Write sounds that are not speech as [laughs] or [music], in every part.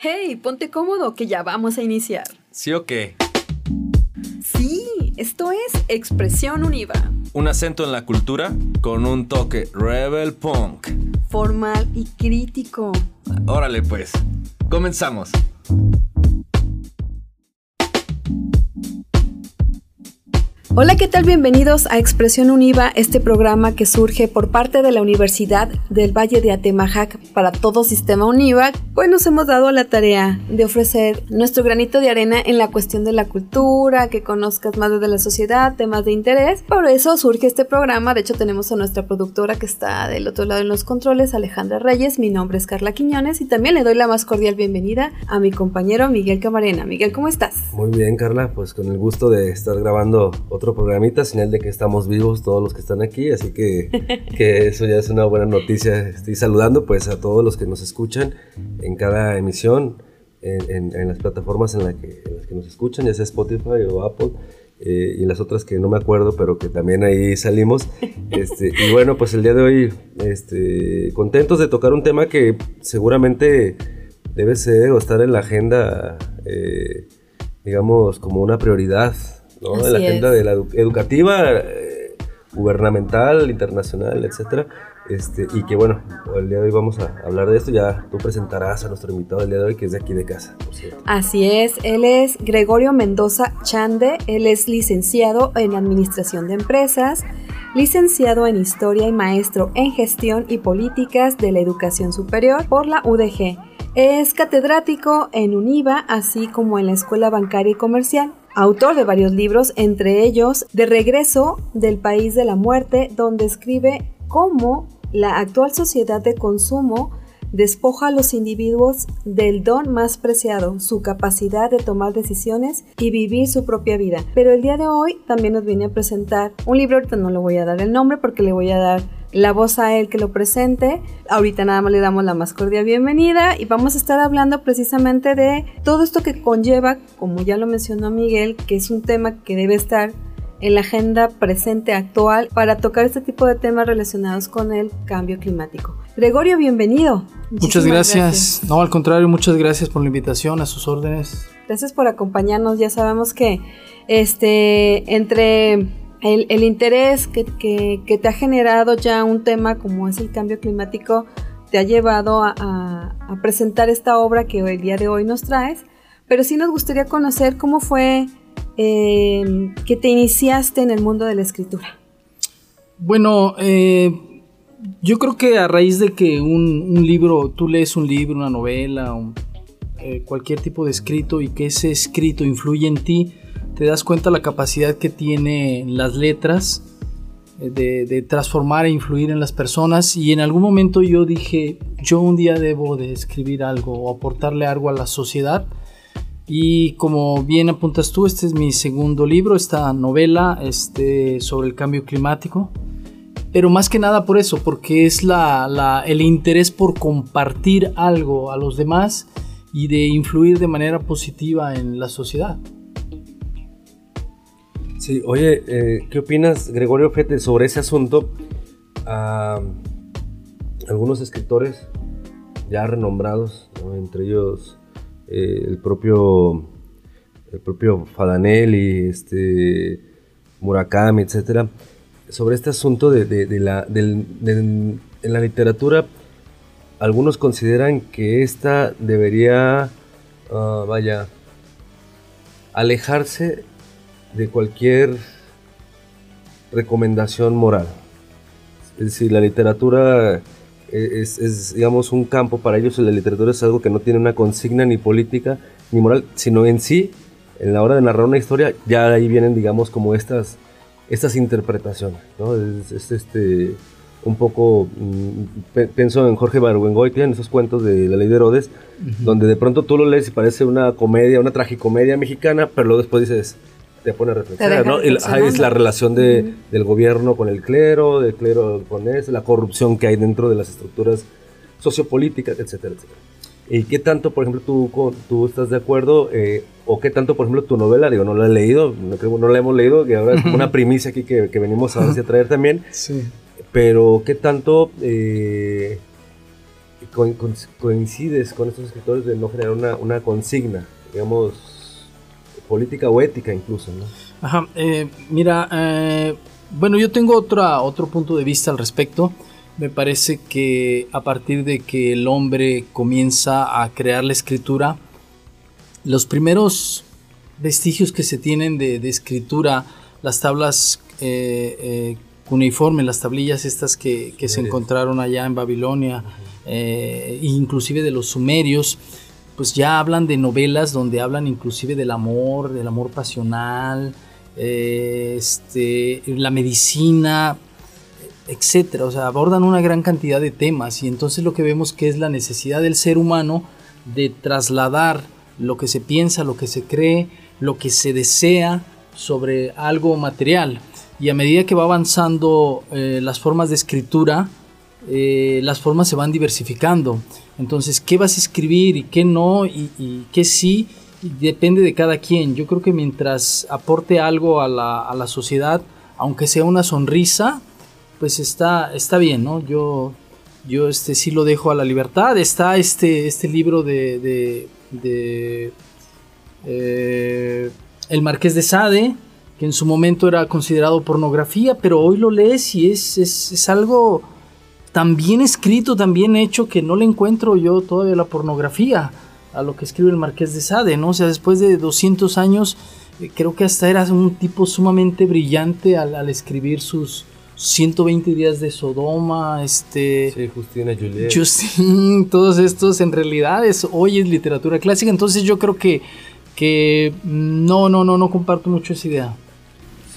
Hey, ponte cómodo que ya vamos a iniciar. ¿Sí o qué? Sí, esto es Expresión Univa. Un acento en la cultura con un toque rebel punk. Formal y crítico. Órale pues, comenzamos. Hola, ¿qué tal? Bienvenidos a Expresión Univa, este programa que surge por parte de la Universidad del Valle de Atemajac para todo Sistema Univa, pues nos hemos dado la tarea de ofrecer nuestro granito de arena en la cuestión de la cultura, que conozcas más de la sociedad, temas de interés. Por eso surge este programa, de hecho tenemos a nuestra productora que está del otro lado en los controles, Alejandra Reyes, mi nombre es Carla Quiñones y también le doy la más cordial bienvenida a mi compañero Miguel Camarena. Miguel, ¿cómo estás? Muy bien, Carla, pues con el gusto de estar grabando otro programita, señal de que estamos vivos todos los que están aquí, así que, [laughs] que eso ya es una buena noticia. Estoy saludando pues a todos los que nos escuchan en cada emisión, en, en, las plataformas en, la que, en, las que nos escuchan, ya sea Spotify o Apple. Eh, y las otras que no me acuerdo, pero que también ahí salimos. [laughs] Este, y bueno, pues el día de hoy, este, contentos de tocar un tema que seguramente debe ser o estar en la agenda, eh, digamos, como una prioridad ¿no? de la agenda de la educativa, eh, gubernamental, internacional, etcétera. Este, y que bueno, el día de hoy vamos a hablar de esto. Ya tú presentarás a nuestro invitado el día de hoy, que es de aquí de casa, por cierto. Así es, él es Gregorio Mendoza Chande, él es licenciado en Administración de Empresas, licenciado en Historia y maestro en Gestión y Políticas de la Educación Superior por la UDG. Es catedrático en UNIVA, así como en la Escuela Bancaria y Comercial autor de varios libros, entre ellos De regreso del país de la muerte, donde escribe cómo la actual sociedad de consumo despoja a los individuos del don más preciado, su capacidad de tomar decisiones y vivir su propia vida. Pero el día de hoy también nos viene a presentar un libro, ahorita no le voy a dar el nombre porque le voy a dar la voz a él que lo presente. Ahorita nada más le damos la más cordial bienvenida y vamos a estar hablando precisamente de todo esto que conlleva, como ya lo mencionó Miguel, que es un tema que debe estar en la agenda presente actual para tocar este tipo de temas relacionados con el cambio climático. Gregorio, bienvenido. muchas gracias. No, al contrario, muchas gracias por la invitación, a sus órdenes. Gracias por acompañarnos. Ya sabemos que este entre el, interés que, te ha generado ya un tema como es el cambio climático te ha llevado a, presentar esta obra que el día de hoy nos traes, pero sí nos gustaría conocer cómo fue eh, que te iniciaste en el mundo de la escritura. Bueno, eh, yo creo que a raíz de que un, libro, tú lees un libro, una novela, eh, cualquier tipo de escrito y que ese escrito influye en ti, te das cuenta la capacidad que tienen las letras eh, de, transformar e influir en las personas. Y en algún momento yo dije yo un día debo de escribir algo o aportarle algo a la sociedad. Y como bien apuntas tú este es mi segundo libro esta novela este, sobre el cambio climático. Pero más que nada por eso porque es la, el interés por compartir algo a los demás y de influir de manera positiva en la sociedad. Sí, oye, eh, ¿qué opinas, Gregorio Fete, sobre ese asunto? algunos escritores ya renombrados, entre ellos eh, el propio el propio Fadanelli, este, Murakami, etcétera, sobre este asunto de, la, en la literatura, algunos consideran que esta debería, ah, vaya, alejarse de cualquier recomendación moral. Es decir, la literatura es, digamos, un campo para ellos, la literatura es algo que no tiene una consigna ni política ni moral, sino en sí, en la hora de narrar una historia, ya ahí vienen, digamos, como estas, estas interpretaciones, ¿no? Es, este, un poco, mm, pienso en Jorge Barwengoitia, en esos cuentos de La Ley de Herodes, donde de pronto tú lo lees y parece una comedia, una tragicomedia mexicana, pero luego después dices, te pone a reflexionar, ¿no? es la relación de, del gobierno con el clero, del clero con eso, la corrupción que hay dentro de las estructuras sociopolíticas, etcétera, etcétera. ¿Y qué tanto, por ejemplo, tú, tú estás de acuerdo? Eh, ¿O qué tanto, por ejemplo, tu novela? Digo, no la he leído, no, creo, no la hemos leído, que ahora es como una primicia aquí que, que venimos a, a traer también. [laughs] Sí. Pero, ¿qué tanto, eh, coincides con estos escritores de no generar una, una consigna, digamos, política o ética incluso, ¿no? Ajá, eh, mira, eh, bueno, yo tengo otra, otro punto de vista al respecto. Me parece que a partir de que el hombre comienza a crear la escritura, los primeros vestigios que se tienen de, escritura, las tablas eh, cuneiformes, las tablillas estas que, se encontraron allá en Babilonia, inclusive de los sumerios, pues ya hablan de novelas donde hablan inclusive del amor, del amor pasional, eh, este, la medicina, etcétera. O sea, abordan una gran cantidad de temas y entonces lo que vemos que es la necesidad del ser humano de trasladar lo que se piensa, lo que se cree, lo que se desea sobre algo material. Y a medida que va avanzando eh, las formas de escritura, eh, las formas se van diversificando. Entonces, ¿qué vas a escribir y qué no y, qué sí? Depende de cada quien. Yo creo que mientras aporte algo a la, sociedad, aunque sea una sonrisa, pues está, está bien, ¿no? Yo, yo este, sí lo dejo a la libertad. Está este, este libro de, de, eh, El Marqués de Sade, que en su momento era considerado pornografía, pero hoy lo lees y es, es, es algo tan bien escrito, tan bien hecho, que no le encuentro yo todavía la pornografía a lo que escribe el Marqués de Sade, ¿no? O sea, después de 200 años, eh, creo que hasta era un tipo sumamente brillante al, escribir sus 120 días de Sodoma, este... Sí, Justina Juliet. Justin, todos estos en realidad es, hoy es literatura clásica, entonces yo creo que, que no, no, no, no comparto mucho esa idea.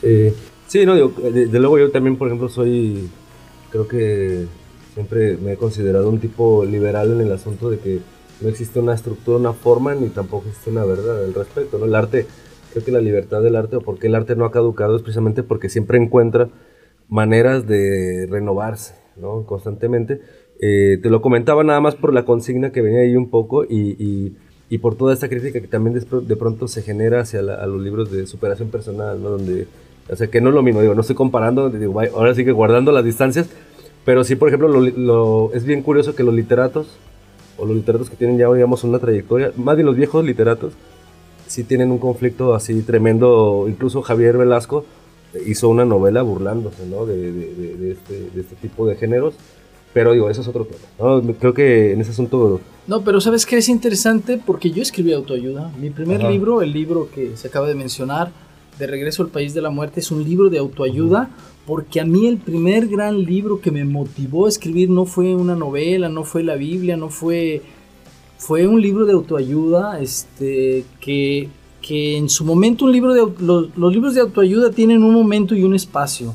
Sí, sí, no, digo, de, de luego yo también, por ejemplo, soy, creo que Siempre me he considerado un tipo liberal en el asunto de que no existe una estructura, una forma, ni tampoco existe una verdad al respecto. ¿no? El arte, creo que la libertad del arte o por qué el arte no ha caducado es precisamente porque siempre encuentra maneras de renovarse ¿no? constantemente. Eh, te lo comentaba nada más por la consigna que venía ahí un poco y, y, por toda esta crítica que también de, pronto se genera hacia a los libros de superación personal, ¿no? donde, o sea, que no es lo mismo, digo, no estoy comparando, digo, ahora sí que guardando las distancias, pero sí, por ejemplo, lo, es bien curioso que los literatos, o los literatos que tienen ya, digamos, una trayectoria, más bien los viejos literatos, sí tienen un conflicto así tremendo. Incluso Javier Velasco hizo una novela burlándose, ¿no? De, de, este, de este, tipo de géneros. Pero digo, eso es otro tema. Creo que en ese asunto... No, pero ¿sabes qué es interesante? Porque yo escribí autoayuda. Mi primer libro, el libro que se acaba de mencionar, De Regreso al País de la Muerte, es un libro de autoayuda porque a mí el primer gran libro que me motivó a escribir no fue una novela, no fue la Biblia, no fue fue un libro de autoayuda, este que, que en su momento un libro de los, libros de autoayuda tienen un momento y un espacio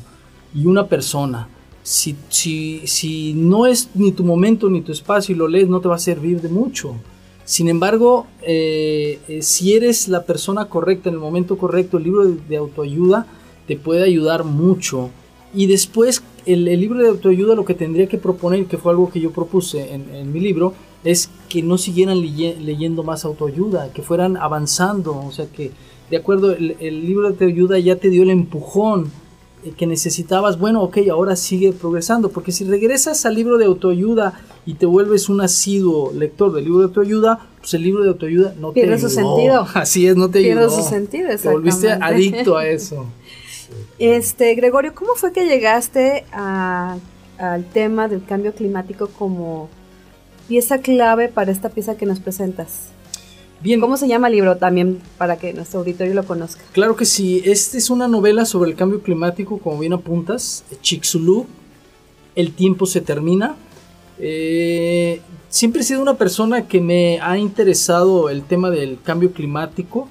y una persona. Si, si, si no es ni tu momento ni tu espacio y lo lees, no te va a servir de mucho. Sin embargo, eh, eh, si eres la persona correcta en el momento correcto, el libro de autoayuda te puede ayudar mucho. Y después el, libro de autoayuda lo que tendría que proponer, que fue algo que yo propuse en, mi libro, es que no siguieran leyendo más autoayuda, que fueran avanzando, o sea que de acuerdo, el, libro de autoayuda ya te dio el empujón que necesitabas, bueno, ok, ahora sigue progresando, porque si regresas al libro de autoayuda y te vuelves un asiduo lector del libro de autoayuda, pues el libro de autoayuda no te ayudó. su sentido. [laughs] Así es, no te Pierde su sentido, Te volviste adicto a eso. [laughs] Este, Gregorio, ¿cómo fue que llegaste al tema del cambio climático como pieza clave para esta pieza que nos presentas? Bien. ¿Cómo se llama el libro también para que nuestro auditorio lo conozca? Claro que sí, esta es una novela sobre el cambio climático, como bien apuntas, Chicxulub, El tiempo se termina. Eh, siempre he sido una persona que me ha interesado el tema del cambio climático.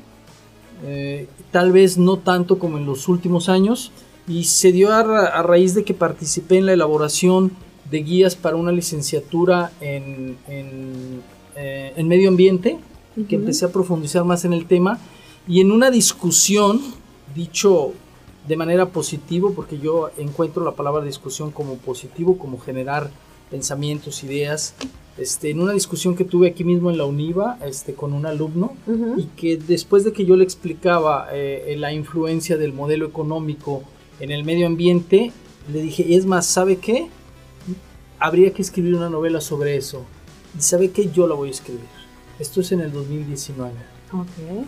Eh, tal vez no tanto como en los últimos años, y se dio a, raíz de que participé en la elaboración de guías para una licenciatura en, en, eh, medio ambiente, que empecé a profundizar más en el tema, y en una discusión, dicho de manera positiva, porque yo encuentro la palabra discusión como positivo, como generar pensamientos, ideas, este, en una discusión que tuve aquí mismo en la UNIVA este, con un alumno y que después de que yo le explicaba eh, la influencia del modelo económico en el medio ambiente, le dije, es más, ¿sabe qué? Habría que escribir una novela sobre eso. y sabe que yo la voy a escribir. Esto es en el 2019. Ok.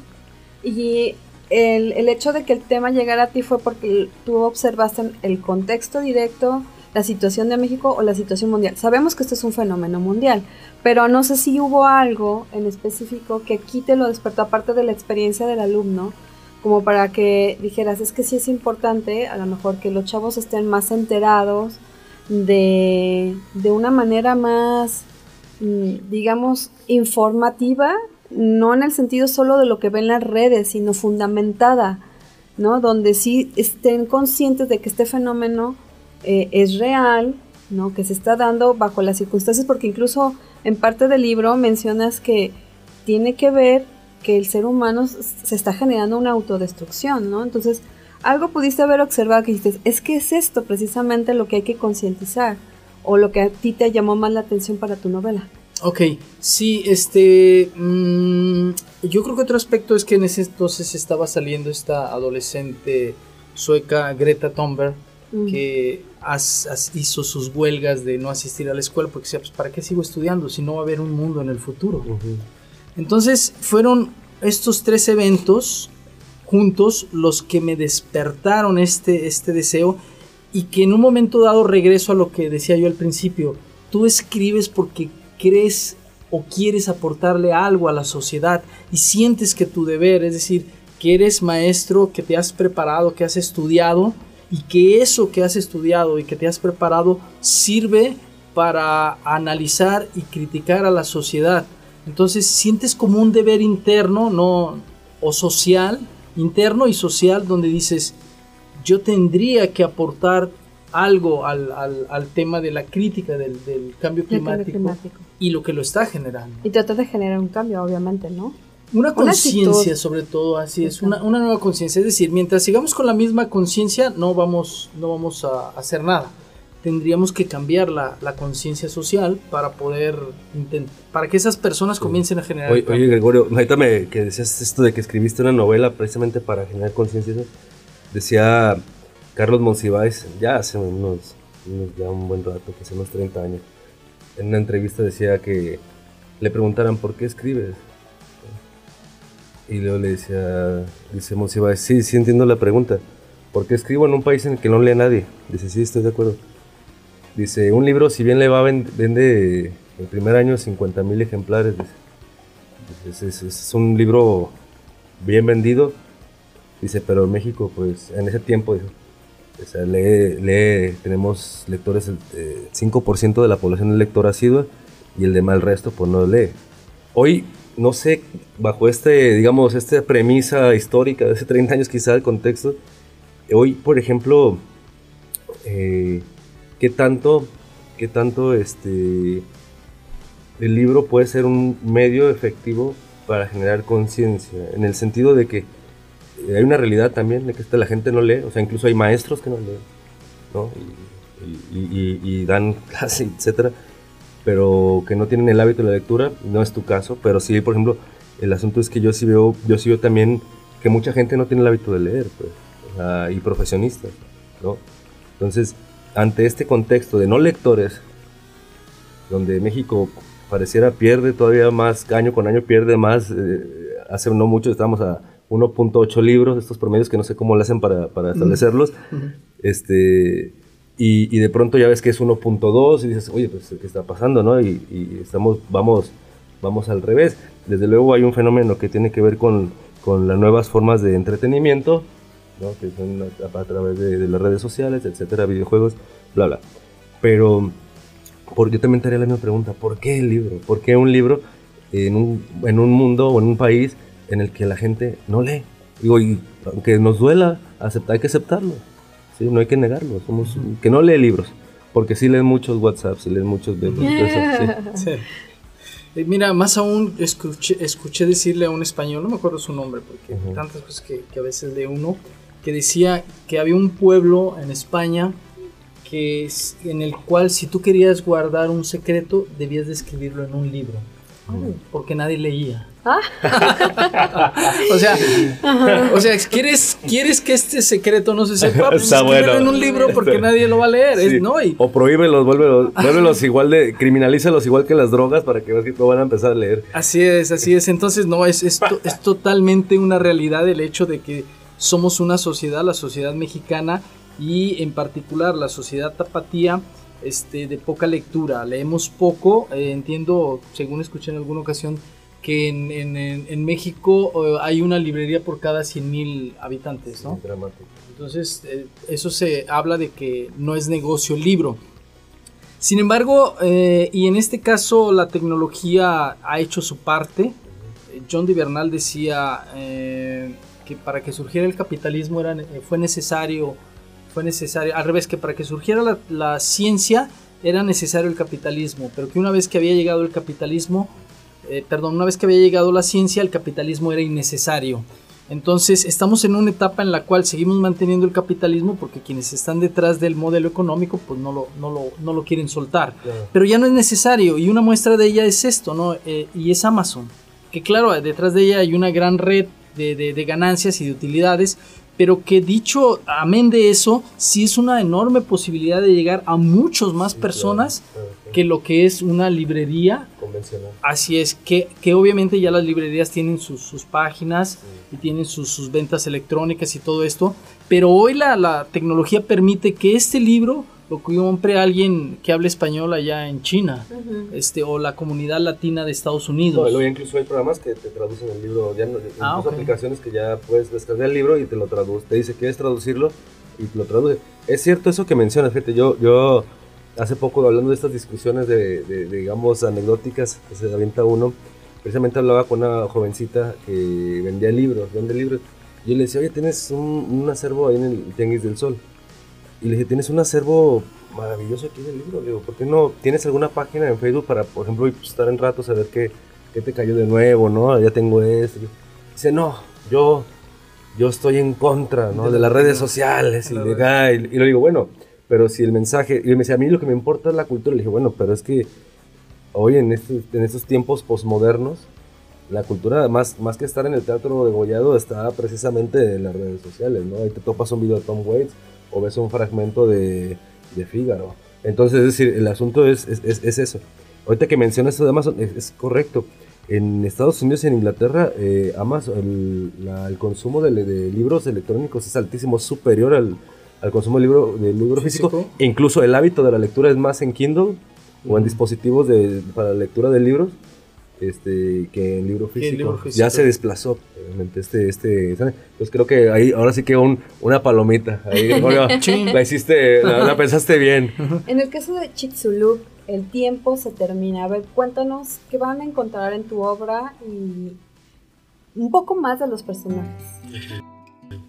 Y el, el hecho de que el tema llegara a ti fue porque tú observaste el contexto directo, la situación de México o la situación mundial. Sabemos que esto es un fenómeno mundial, pero no sé si hubo algo en específico que aquí te lo despertó, aparte de la experiencia del alumno, como para que dijeras, es que sí es importante, a lo mejor que los chavos estén más enterados de, de una manera más, digamos, informativa, no en el sentido solo de lo que ven las redes, sino fundamentada, ¿no? Donde sí estén conscientes de que este fenómeno eh, es real, ¿no? Que se está dando bajo las circunstancias, porque incluso en parte del libro mencionas que tiene que ver que el ser humano se está generando una autodestrucción, ¿no? Entonces, algo pudiste haber observado que dices, es que es esto precisamente lo que hay que concientizar, o lo que a ti te llamó más la atención para tu novela. Ok, sí, este. Mm, yo creo que otro aspecto es que en ese entonces estaba saliendo esta adolescente sueca, Greta Thunberg, Mm. que as- as- hizo sus huelgas de no asistir a la escuela porque decía, pues, ¿para qué sigo estudiando si no va a haber un mundo en el futuro? Entonces fueron estos tres eventos juntos los que me despertaron este, este deseo y que en un momento dado regreso a lo que decía yo al principio, tú escribes porque crees o quieres aportarle algo a la sociedad y sientes que tu deber, es decir, que eres maestro, que te has preparado, que has estudiado y que eso que has estudiado y que te has preparado sirve para analizar y criticar a la sociedad. Entonces sientes como un deber interno, no o social, interno y social, donde dices, yo tendría que aportar algo al, al- al tema de la crítica del, del cambio climático, y lo que lo está generando. Y tratar de generar un cambio, obviamente, ¿no? Una Una conciencia sobre todo, así es, una, una nueva conciencia. Es decir, mientras sigamos con la misma conciencia, no vamos, no vamos a hacer nada. Tendríamos que cambiar la, la conciencia social para poder para que esas personas comiencen a generar. Oye, Gregorio, ahorita me, que decías esto de que escribiste una novela precisamente para generar conciencia. Decía Carlos Monsiváis, ya hace unos, ya un buen rato, que hace unos 30 años, en una entrevista decía que le preguntaran por qué escribes. Y luego le decía, dice Monsiváis, sí, sí entiendo la pregunta, ¿por qué escribo en un país en el que no lee nadie? Dice, sí, estoy de acuerdo. Dice, un libro, si bien le va, ven- vende el primer año 50 mil ejemplares. Es- es un libro bien vendido. Dice, pero en México, pues, en ese tiempo, dice, o sea, lee, lee- tenemos lectores, el eh, 5% de la población es lector asidua y el demás el resto, pues, no lee. Hoy, no sé, bajo este, digamos, esta premisa histórica de hace 30 años quizá el contexto, hoy, por ejemplo, eh, ¿qué tanto, qué tanto este, el libro puede ser un medio efectivo para generar conciencia? En el sentido de que hay una realidad también de que esta, la gente no lee, o sea, incluso hay maestros que no leen, ¿no? Y, y- y- y dan [laughs] clase, etcétera, pero que no tienen el hábito de la lectura, no es tu caso, pero sí, por ejemplo, el asunto es que yo sí veo, yo sí veo también que mucha gente no tiene el hábito de leer, pues, y profesionistas, ¿no? Entonces, ante este contexto de no lectores, donde México pareciera pierde todavía más, año con año pierde más, eh, hace no mucho estábamos a 1.8 libros, estos promedios que no sé cómo lo hacen para, para establecerlos, este, y, y de pronto ya ves que es 1.2 y dices, oye, pues, ¿qué está pasando, no? Y, y estamos, vamos, vamos al revés. Desde luego hay un fenómeno que tiene que ver con, con las nuevas formas de entretenimiento, ¿no? que son a, a través de, de las redes sociales, etcétera, videojuegos, bla, bla. Pero por, yo también te haría la misma pregunta, ¿por qué el libro? ¿Por qué un libro en un, en un mundo o en un país en el que la gente no lee? Digo, y aunque nos duela, acepta, hay que aceptarlo, ¿sí? no hay que negarlo, somos que no lee libros, porque sí leen muchos WhatsApps, sí leen muchos... entonces, [laughs] sí. Sí. Eh, Mira, más aún escuché, escuché decirle a un español, no me acuerdo su nombre, porque Ujú. tantas cosas que, que a veces lee uno, que decía que había un pueblo en España que es, en el cual si tú querías guardar un secreto debías de escribirlo en un libro. Porque nadie leía. Ah. [laughs] o sea, o sea, ¿quieres, quieres que este secreto no se sepa, [laughs] pues Está bueno. en un libro porque nadie lo va a leer, es-. ¿no? Y- O prohíbelos, vuélvelos, vuélvelos igual de, criminalízalos igual que las drogas para que veas que lo van a empezar a leer. Así es, así es. Entonces, no, es, es, to- es totalmente una realidad el hecho de que somos una sociedad, la sociedad mexicana y en particular la sociedad tapatía, este, de poca lectura. Leemos poco. eh, entiendo, según escuché en alguna ocasión, que en, en- México eh, hay una librería por cada 100 mil habitantes, ¿no? Dramático. Entonces, eh, eso se habla de que no es negocio el libro. Sin embargo, y en este caso la tecnología ha hecho su parte. John de Bernal decía que para que surgiera el capitalismo era, fue necesario, fue necesario, al revés, que para que surgiera la, la ciencia era necesario el capitalismo, pero que una vez que había llegado el capitalismo, eh, perdón, una vez que había llegado la ciencia, el capitalismo era innecesario. Entonces estamos en una etapa en la cual seguimos manteniendo el capitalismo porque quienes están detrás del modelo económico pues no lo, no lo, no lo quieren soltar. Claro. Pero ya no es necesario y una muestra de ella es esto, ¿no? Eh, y es Amazon. Que claro, detrás de ella hay una gran red de, de- de ganancias y de utilidades, pero que dicho, amén de eso, sí es una enorme posibilidad de llegar a muchos más personas Claro, claro, que lo que es una librería. Convencional. Así es, que, que obviamente ya las librerías tienen sus, sus páginas y tienen sus, sus ventas electrónicas y todo esto, pero hoy la, la tecnología permite que este libro lo compre alguien que hable español allá en China, este, o la comunidad latina de Estados No, Unidos. ya incluso hay programas que te traducen el libro, ya no, incluso Ah, ok. aplicaciones que ya puedes descargar el libro y te lo traduce, te dice quieres traducirlo y te lo traduce. Es cierto eso que mencionas, fíjate, yo, yo hace poco hablando de estas discusiones de, de- de, digamos anecdóticas que se avienta uno, precisamente hablaba con una jovencita que vendía libros, vende libros, y yo le decía, oye, tienes un, un acervo ahí en el Tianguis del Sol. Y le dije, tienes un acervo maravilloso aquí de libros. Le digo, ¿por qué no tienes alguna página en Facebook para, por ejemplo, estar en rato, saber qué, qué te cayó de nuevo, ¿no? Ya tengo esto. Dice, no, yo, yo estoy en contra, ¿no? De De, la- las redes sociales y de. Y, y le digo, bueno, pero si el mensaje... Y me dice, a mí lo que me importa es la cultura. Le dije, bueno, pero es que hoy en estos, en estos tiempos posmodernos, la cultura, más, más que estar en el teatro de Gollado, está precisamente en las redes sociales, ¿no? Ahí te topas un video de Tom Waits o ves un fragmento de, de Fígaro. Entonces, es decir, el asunto es, es, es- es eso. Ahorita que mencionas esto de Amazon, es, correcto. En Estados Unidos y en Inglaterra, eh, Amazon, el, la- el consumo de, de libros electrónicos es altísimo, es superior al, al consumo de libro, de libro físico. Físico. E incluso el hábito de la lectura es más en Kindle o en dispositivos de, para la lectura de libros este, que en libro físico. libro físico. Ya se desplazó, obviamente, este, este, pues creo que ahí, ahora sí que un, una palomita. Ahí, [laughs] la hiciste, la, la pensaste bien. En el caso de Chicxulub, el tiempo se termina. A ver, cuéntanos qué van a encontrar en tu obra y un poco más de los personajes.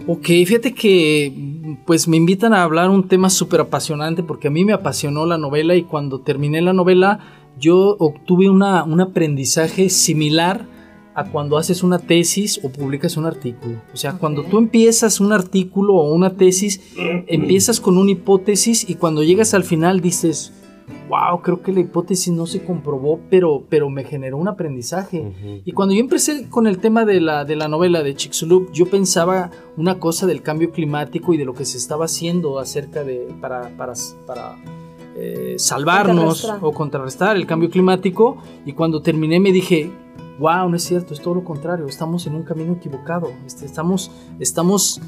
Ok, fíjate que pues me invitan a hablar un tema súper apasionante porque a mí me apasionó la novela y cuando terminé la novela yo obtuve una, un aprendizaje similar a cuando haces una tesis o publicas un artículo. O sea, cuando tú empiezas un artículo o una tesis, empiezas con una hipótesis y cuando llegas al final dices, wow, creo que la hipótesis no se comprobó, pero, pero me generó un aprendizaje. Y cuando yo empecé con el tema de la, de la novela de Chicxulub, yo pensaba una cosa del cambio climático y de lo que se estaba haciendo acerca de para, para, para eh, salvarnos o contrarrestar el cambio climático. Y cuando terminé me dije, wow, no es cierto, es todo lo contrario, estamos en un camino equivocado, este, estamos, estamos,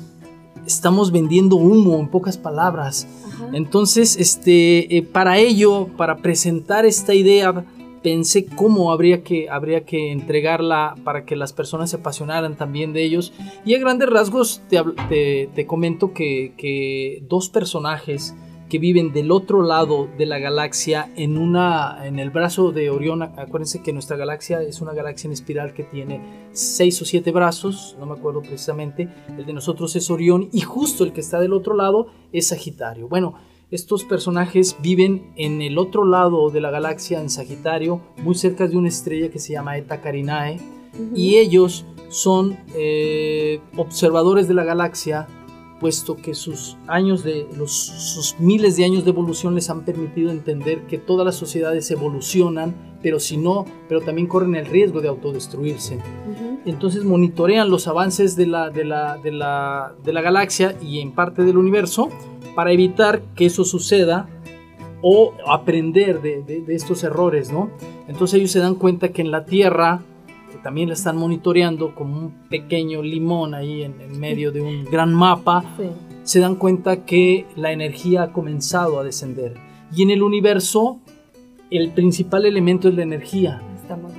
estamos vendiendo humo, en pocas palabras. Ajá. Entonces, este, eh, para ello, para presentar esta idea, pensé cómo habría que, habría que entregarla para que las personas se apasionaran también de ellos. Y a grandes rasgos te, te- te comento que, que dos personajes que viven del otro lado de la galaxia en una en el brazo de Orión. Acuérdense que nuestra galaxia es una galaxia en espiral que tiene seis o siete brazos no me acuerdo precisamente. El de nosotros es Orión y justo el que está del otro lado es Sagitario. Bueno estos personajes viven en el otro lado de la galaxia en Sagitario muy cerca de una estrella que se llama Eta Carinae. Y ellos son eh, observadores de la galaxia puesto que sus años de los sus miles de años de evolución les han permitido entender que todas las sociedades evolucionan pero si no, pero también corren el riesgo de autodestruirse. Entonces monitorean los avances de la, de, la, de, la, de la galaxia y en parte del universo para evitar que eso suceda o aprender de, de, estos errores, ¿no? Entonces ellos se dan cuenta que en la Tierra, también la están monitoreando como un pequeño limón ahí en, medio de un gran mapa, se dan cuenta que la energía ha comenzado a descender. Y en el universo, el principal elemento es la energía. Estamos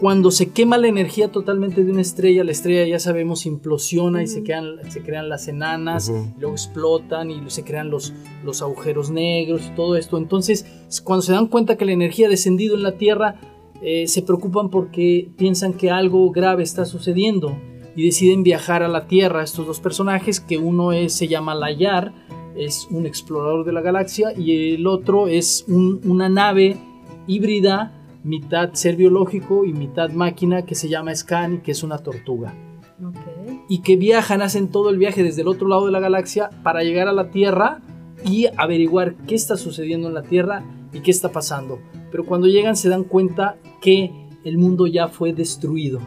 cuando se quema la energía totalmente de una estrella, la estrella ya sabemos implosiona y se, crean, se crean las enanas, luego explotan y se crean los, los agujeros negros y todo esto. Entonces, cuando se dan cuenta que la energía ha descendido en la Tierra, eh, se preocupan porque piensan que algo grave está sucediendo y deciden viajar a la Tierra. Estos dos personajes, que uno es, se llama Layar, es un explorador de la galaxia, y el otro es una nave híbrida mitad ser biológico y mitad máquina que se llama Scan, que es una tortuga. Y que viajan, hacen todo el viaje desde el otro lado de la galaxia para llegar a la Tierra y averiguar qué está sucediendo en la Tierra y qué está pasando. Pero cuando llegan se dan cuenta que el mundo ya fue destruido.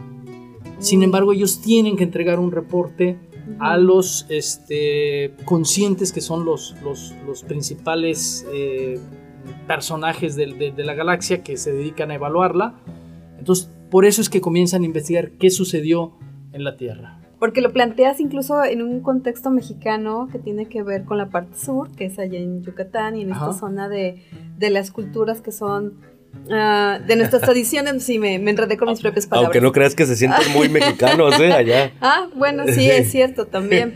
Sin embargo, ellos tienen que entregar un reporte a los este, conscientes que son los, los, principales eh, personajes de, la galaxia que se dedican a evaluarla. Entonces, por eso es que comienzan a investigar qué sucedió en la Tierra. Porque lo planteas incluso en un contexto mexicano que tiene que ver con la parte sur, que es allá en Yucatán y en esta zona de, las culturas que son ah, de nuestras [laughs] tradiciones, sí, me, me, enredé con mis propias palabras. Aunque no creas que se sienten muy [laughs] mexicanos, ¿eh? Allá. Ah, bueno, sí, es [laughs] cierto, también.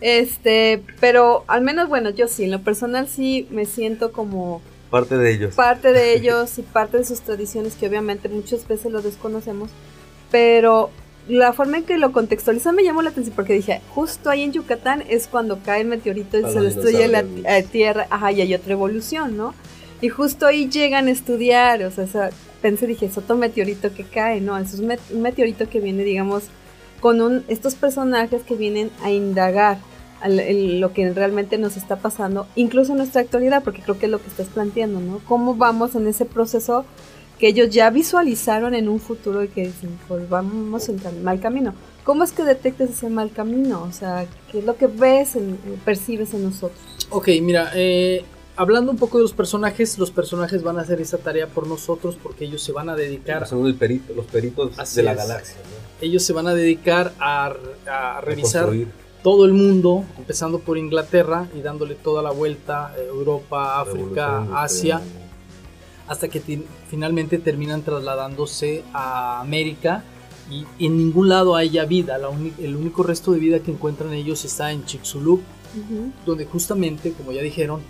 Este, pero al menos, bueno, yo sí, en lo personal sí me siento como Parte de ellos. Parte de ellos y parte de sus tradiciones que obviamente muchas veces lo desconocemos, pero la forma en que lo contextualizan me llamó la atención porque dije, justo ahí en Yucatán es cuando cae el meteorito y se destruye la Tierra, ajá, y hay otra evolución, ¿no? Y justo ahí llegan a estudiar, o sea, pensé, dije, es otro meteorito que cae, ¿no? Es un meteorito que viene, digamos, con un, estos personajes que vienen a indagar lo que realmente nos está pasando, incluso en nuestra actualidad, porque creo que es lo que estás planteando, ¿no? ¿Cómo vamos en ese proceso que ellos ya visualizaron en un futuro y que dicen, pues vamos en el mal camino? ¿Cómo es que detectas ese mal camino? O sea, ¿qué es lo que ves, en, percibes en nosotros? Ok, mira, eh, hablando un poco de los personajes, los personajes van a hacer esa tarea por nosotros porque ellos se van a dedicar... Son perito, los peritos de la galaxia. Ellos se van a dedicar a, revisar todo el mundo, empezando por Inglaterra y dándole toda la vuelta, eh, Europa, África, Asia, hasta que finalmente terminan trasladándose a América y en ningún lado haya vida, el único resto de vida que encuentran ellos está en Chicxulub, donde justamente, como ya dijeron,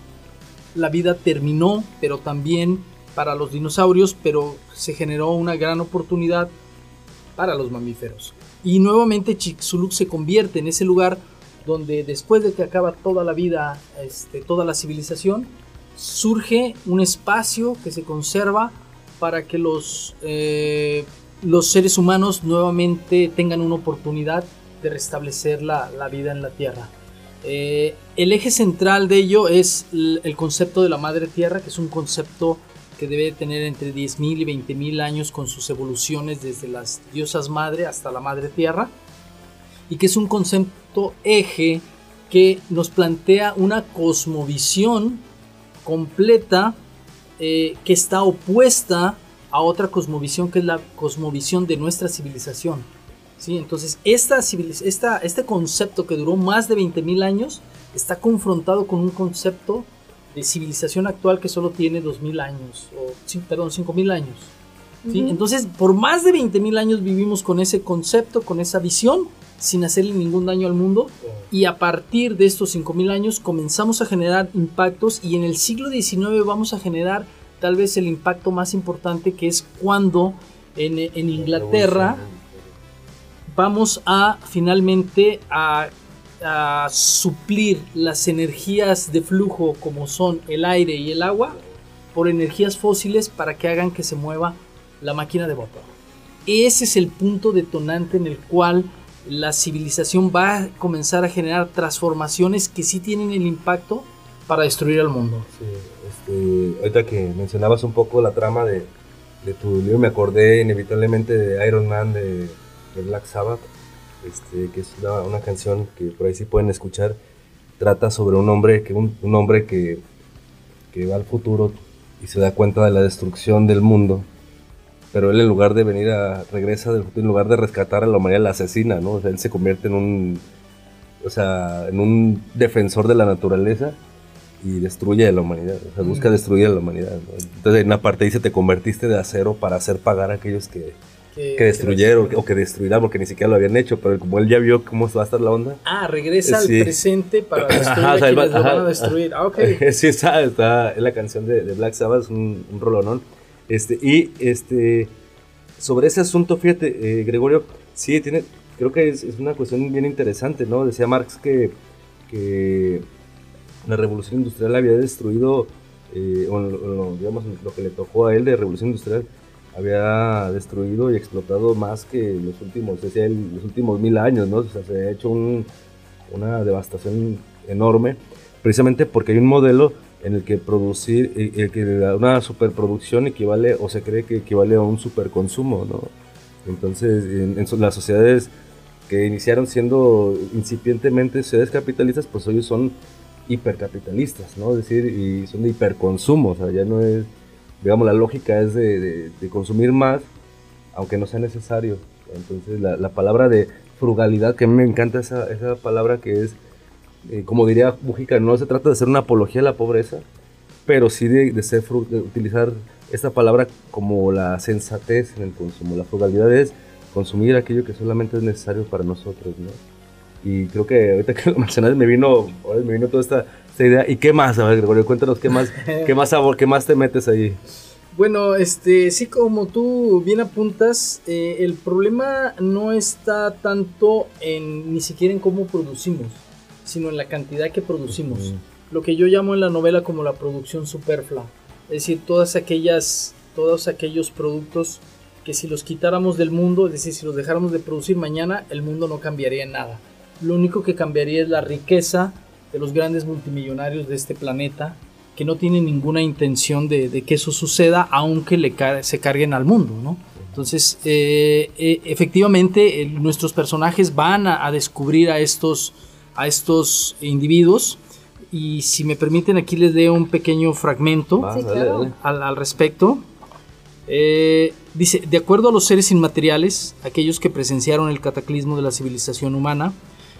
la vida terminó, pero también para los dinosaurios, pero se generó una gran oportunidad para los mamíferos. Y nuevamente Chicxulub se convierte en ese lugar donde después de que acaba toda la vida, este, toda la civilización, surge un espacio que se conserva para que los, eh, los seres humanos nuevamente tengan una oportunidad de restablecer la, vida en la Tierra. Eh, el eje central de ello es el concepto de la Madre Tierra, que es un concepto que debe tener entre 10.000 y 20.000 años con sus evoluciones desde las diosas madre hasta la madre tierra, y que es un concepto eje que nos plantea una cosmovisión completa eh, que está opuesta a otra cosmovisión que es la cosmovisión de nuestra civilización. ¿sí? Entonces, esta, esta, este concepto que duró más de 20.000 años está confrontado con un concepto de civilización actual que solo tiene 2.000 años, o perdón, 5.000 años. ¿sí? Entonces, por más de 20.000 años vivimos con ese concepto, con esa visión, sin hacerle ningún daño al mundo. Y a partir de estos 5.000 años comenzamos a generar impactos y en el siglo XIX vamos a generar tal vez el impacto más importante que es cuando en, en Inglaterra vamos a finalmente a a suplir las energías de flujo como son el aire y el agua por energías fósiles para que hagan que se mueva la máquina de vapor. Ese es el punto detonante en el cual la civilización va a comenzar a generar transformaciones que sí tienen el impacto para destruir al mundo. Este, ahorita que mencionabas un poco la trama de, de tu libro me acordé inevitablemente de Iron Man de, Black Sabbath, este, que es una, canción que por ahí sí pueden escuchar. Trata sobre un hombre que, un, hombre que, que va al futuro y se da cuenta de la destrucción del mundo pero él en lugar de venir a regresa del futuro en lugar de rescatar a la humanidad la asesina no o sea él se convierte en un o sea en un defensor de la naturaleza y destruye a la humanidad, o sea, busca mm. destruir a la humanidad. Entonces en una parte dice, te convertiste de acero para hacer pagar a aquellos que, que, destruyeron o que destruirán porque ni siquiera lo habían hecho, pero como él ya vio cómo va a estar la onda. Ah, regresa al presente para [coughs] destruir a quienes lo van a destruir. Ah, ok. [laughs] sí, está, está en la canción de, Black Sabbath, es un, un rolonón. Este, y este, sobre ese asunto, fíjate, eh, Gregorio, sí, tiene, creo que es, una cuestión bien interesante, ¿no? Decía Marx que, que la revolución industrial había destruido, eh, o, digamos, lo que le tocó a él de revolución industrial, había destruido y explotado más que los últimos, decía los últimos mil años, ¿no? Se ha hecho una devastación enorme, precisamente porque hay un modelo en el que producir, eh, que una superproducción equivale, o se cree que equivale a un superconsumo, ¿no? Entonces, en, en las sociedades que iniciaron siendo incipientemente sociedades capitalistas, pues hoy son hipercapitalistas, ¿no? Es decir, y son de hiperconsumo, o sea, ya no es, digamos, la lógica es de, consumir más, aunque no sea necesario. Entonces, la, palabra de frugalidad, que a mí me encanta esa, esa palabra que es, eh, como diría Mujica, no se trata de ser una apología a la pobreza, pero sí de, ser de utilizar esta palabra como la sensatez en el consumo. La frugalidad es consumir aquello que solamente es necesario para nosotros, ¿no? Y creo que ahorita que lo [laughs] mencionaste me vino, me vino toda esta, idea. ¿Y qué más? A ver, Gregorio, cuéntanos qué más, [laughs] qué más sabor, qué más te metes ahí. Bueno, este, sí, como tú bien apuntas, eh, el problema no está tanto en ni siquiera en cómo producimos, sino en la cantidad que producimos. Lo que yo llamo en la novela como la producción superflua. Es decir, todas aquellas, todos aquellos productos que si los quitáramos del mundo, es decir, si los dejáramos de producir mañana, el mundo no cambiaría en nada. Lo único que cambiaría es la riqueza de los grandes multimillonarios de este planeta, que no tienen ninguna intención de, que eso suceda, aunque le se carguen al mundo, ¿no? Entonces, eh, eh, efectivamente, nuestros personajes van a, descubrir a estos, a estos individuos. Y si me permiten, aquí les dé un pequeño fragmento al, respecto. Eh, dice, de acuerdo a los seres inmateriales, aquellos que presenciaron el cataclismo de la civilización humana,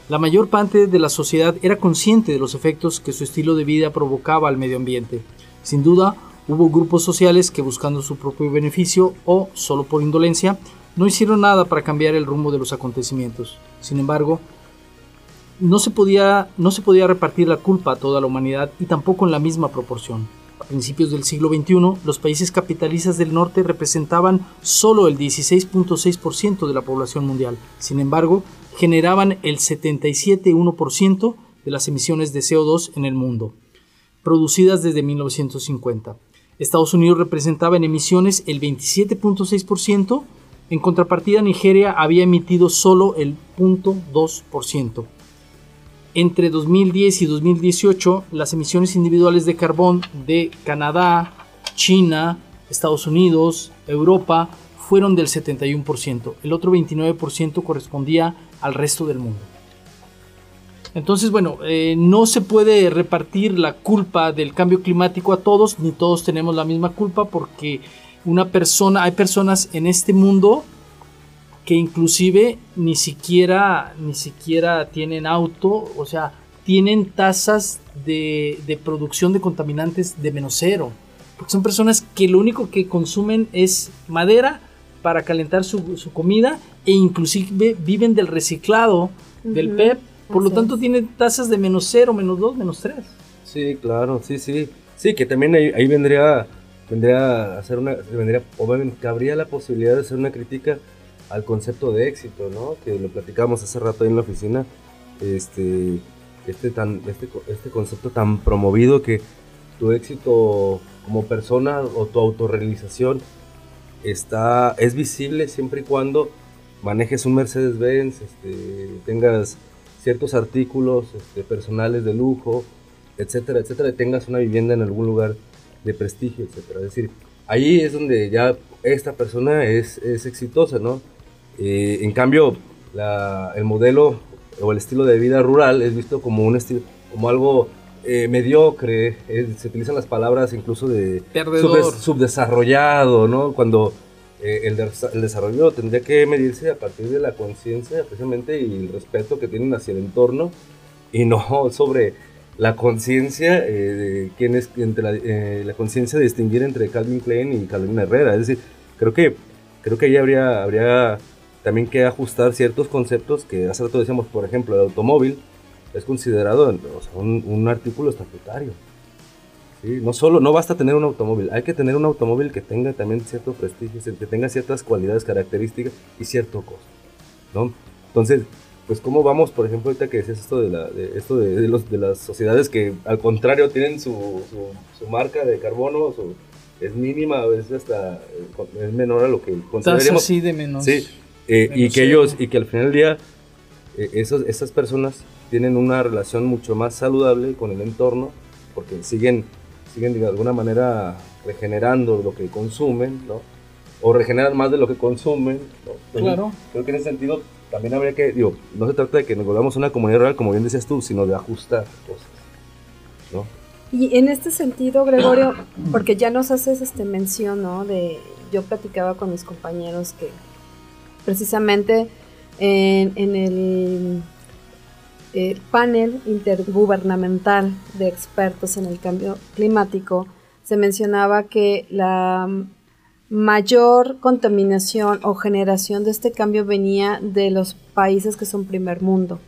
la mayor parte de la sociedad era consciente de los efectos que su estilo de vida provocaba al medio ambiente. Sin duda, hubo grupos sociales que buscando su propio beneficio o solo por indolencia, no hicieron nada para cambiar el rumbo de los acontecimientos. Sin embargo, no se podía, no se podía repartir la culpa a toda la humanidad y tampoco en la misma proporción. A principios del siglo XXI, los países capitalistas del norte representaban solo el 16.6% de la población mundial. Sin embargo, generaban el 77,1% de las emisiones de CO2 en el mundo, producidas desde 1950. Estados Unidos representaba en emisiones el 27.6%, en contrapartida Nigeria había emitido solo el 0.2%. Entre 2010 y 2018, las emisiones individuales de carbón de Canadá, China, Estados Unidos, Europa fueron del 71%. El otro 29% correspondía al resto del mundo. Entonces, bueno, eh, no se puede repartir la culpa del cambio climático a todos, ni todos tenemos la misma culpa, porque una persona, hay personas en este mundo que inclusive ni siquiera, ni siquiera tienen auto, o sea, tienen tasas de, de producción de contaminantes de menos cero. Porque son personas que lo único que consumen es madera para calentar su, su comida e inclusive viven del reciclado del PEP, por lo tanto tienen tasas de menos 0, menos 2, menos 3. Sí, claro, sí, sí. Sí, que también ahí, vendría, vendría a hacer una, vendría, obviamente, cabría la posibilidad de hacer una crítica al concepto de éxito, ¿no? Que lo platicamos hace rato ahí en la oficina, este, este, tan, este, este concepto tan promovido que tu éxito como persona o tu autorrealización está, es visible siempre y cuando manejes un Mercedes-Benz, este, tengas ciertos artículos este, personales de lujo, etcétera, etcétera, y tengas una vivienda en algún lugar de prestigio, etcétera. Es decir, ahí es donde ya esta persona es, es exitosa, ¿no? Eh, en cambio, la, el modelo o el estilo de vida rural es visto como un estilo, como algo eh, mediocre, se utilizan las palabras incluso de subdesarrollado, ¿no? Cuando eh, el, el, desarrollo tendría que medirse a partir de la conciencia precisamente y el respeto que tienen hacia el entorno y no [laughs] sobre la conciencia eh, de quién es entre la, eh, la conciencia de distinguir entre Calvin Klein y Calvin Herrera. Es decir creo que creo que ahí habría habría también que ajustar ciertos conceptos que hace rato decíamos por ejemplo el automóvil es considerado un, un artículo estatutario no solo, no basta tener un automóvil, hay que tener un automóvil que tenga también cierto prestigio, que tenga ciertas cualidades, características y cierto costo, ¿no? Entonces, pues cómo vamos, por ejemplo, ahorita que decías esto de, la, de esto de, los, de las sociedades que al contrario tienen su, su, marca de carbono, es mínima, es hasta es menor a lo que consideraríamos. así de menos. Sí, eh, y que ellos, y que al final del día, eh, esos, esas personas tienen una relación mucho más saludable con el entorno, porque siguen siguen de alguna manera regenerando lo que consumen, ¿no? O regeneran más de lo que consumen, ¿no? claro. Creo que en ese sentido también habría que, digo, no se trata de que nos volvamos una comunidad rural, como bien decías tú, sino de ajustar cosas, ¿no? Y en este sentido, Gregorio, porque ya nos haces este mención, ¿no? De, yo platicaba con mis compañeros que precisamente en, el el panel intergubernamental de expertos en el cambio climático se mencionaba que la mayor contaminación o generación de este cambio venía de los países que son primer mundo.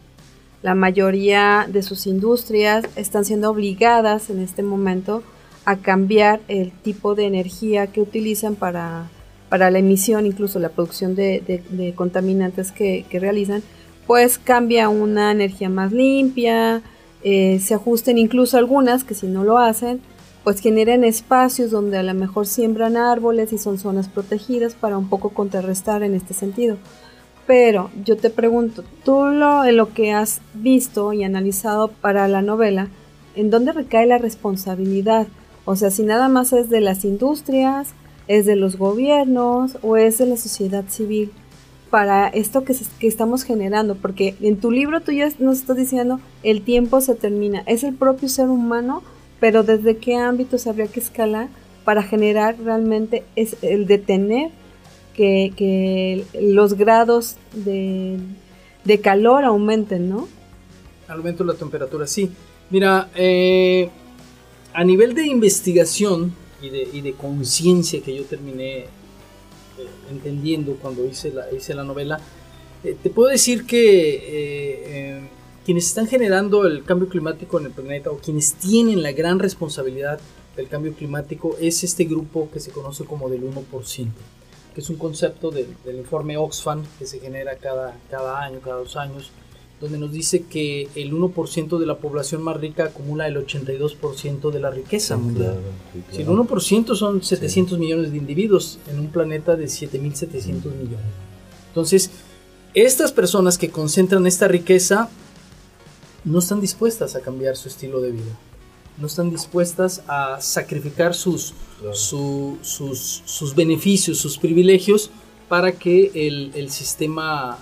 La mayoría de sus industrias están siendo obligadas en este momento a cambiar el tipo de energía que utilizan para, para la emisión, incluso la producción de, contaminantes que realizan, pues cambia una energía más limpia, eh, se ajusten incluso algunas que si no lo hacen, pues generen espacios donde a lo mejor siembran árboles y son zonas protegidas para un poco contrarrestar en este sentido. Pero yo te pregunto, tú lo, en lo que has visto y analizado para la novela, ¿en dónde recae la responsabilidad? O sea, si nada más es de las industrias, es de los gobiernos o es de la sociedad civil para esto que, estamos generando, porque en tu libro tú ya nos estás diciendo el tiempo se termina, es el propio ser humano, pero desde qué ámbitos habría que escalar para generar realmente es el detener que, que los grados de, de, calor aumenten, ¿no? Aumento la temperatura, sí. Mira, eh, a nivel de investigación y de, y de conciencia que yo terminé eh, entendiendo cuando hice la, hice la novela, eh, te puedo decir que eh, quienes están generando el cambio climático en el planeta o quienes tienen la gran responsabilidad del cambio climático es este grupo que se conoce como del 1%, que es un concepto del, del informe Oxfam que se genera cada, cada año, cada dos años, donde nos dice que el 1% de la población más rica acumula el 82% de la riqueza mundial. Si el 1% son 700 millones de individuos en un planeta de 7.700 millones. Entonces, estas personas que concentran esta riqueza no están dispuestas a cambiar su estilo de vida. No están dispuestas a sacrificar sus, sus, sus beneficios, sus privilegios para que el, el sistema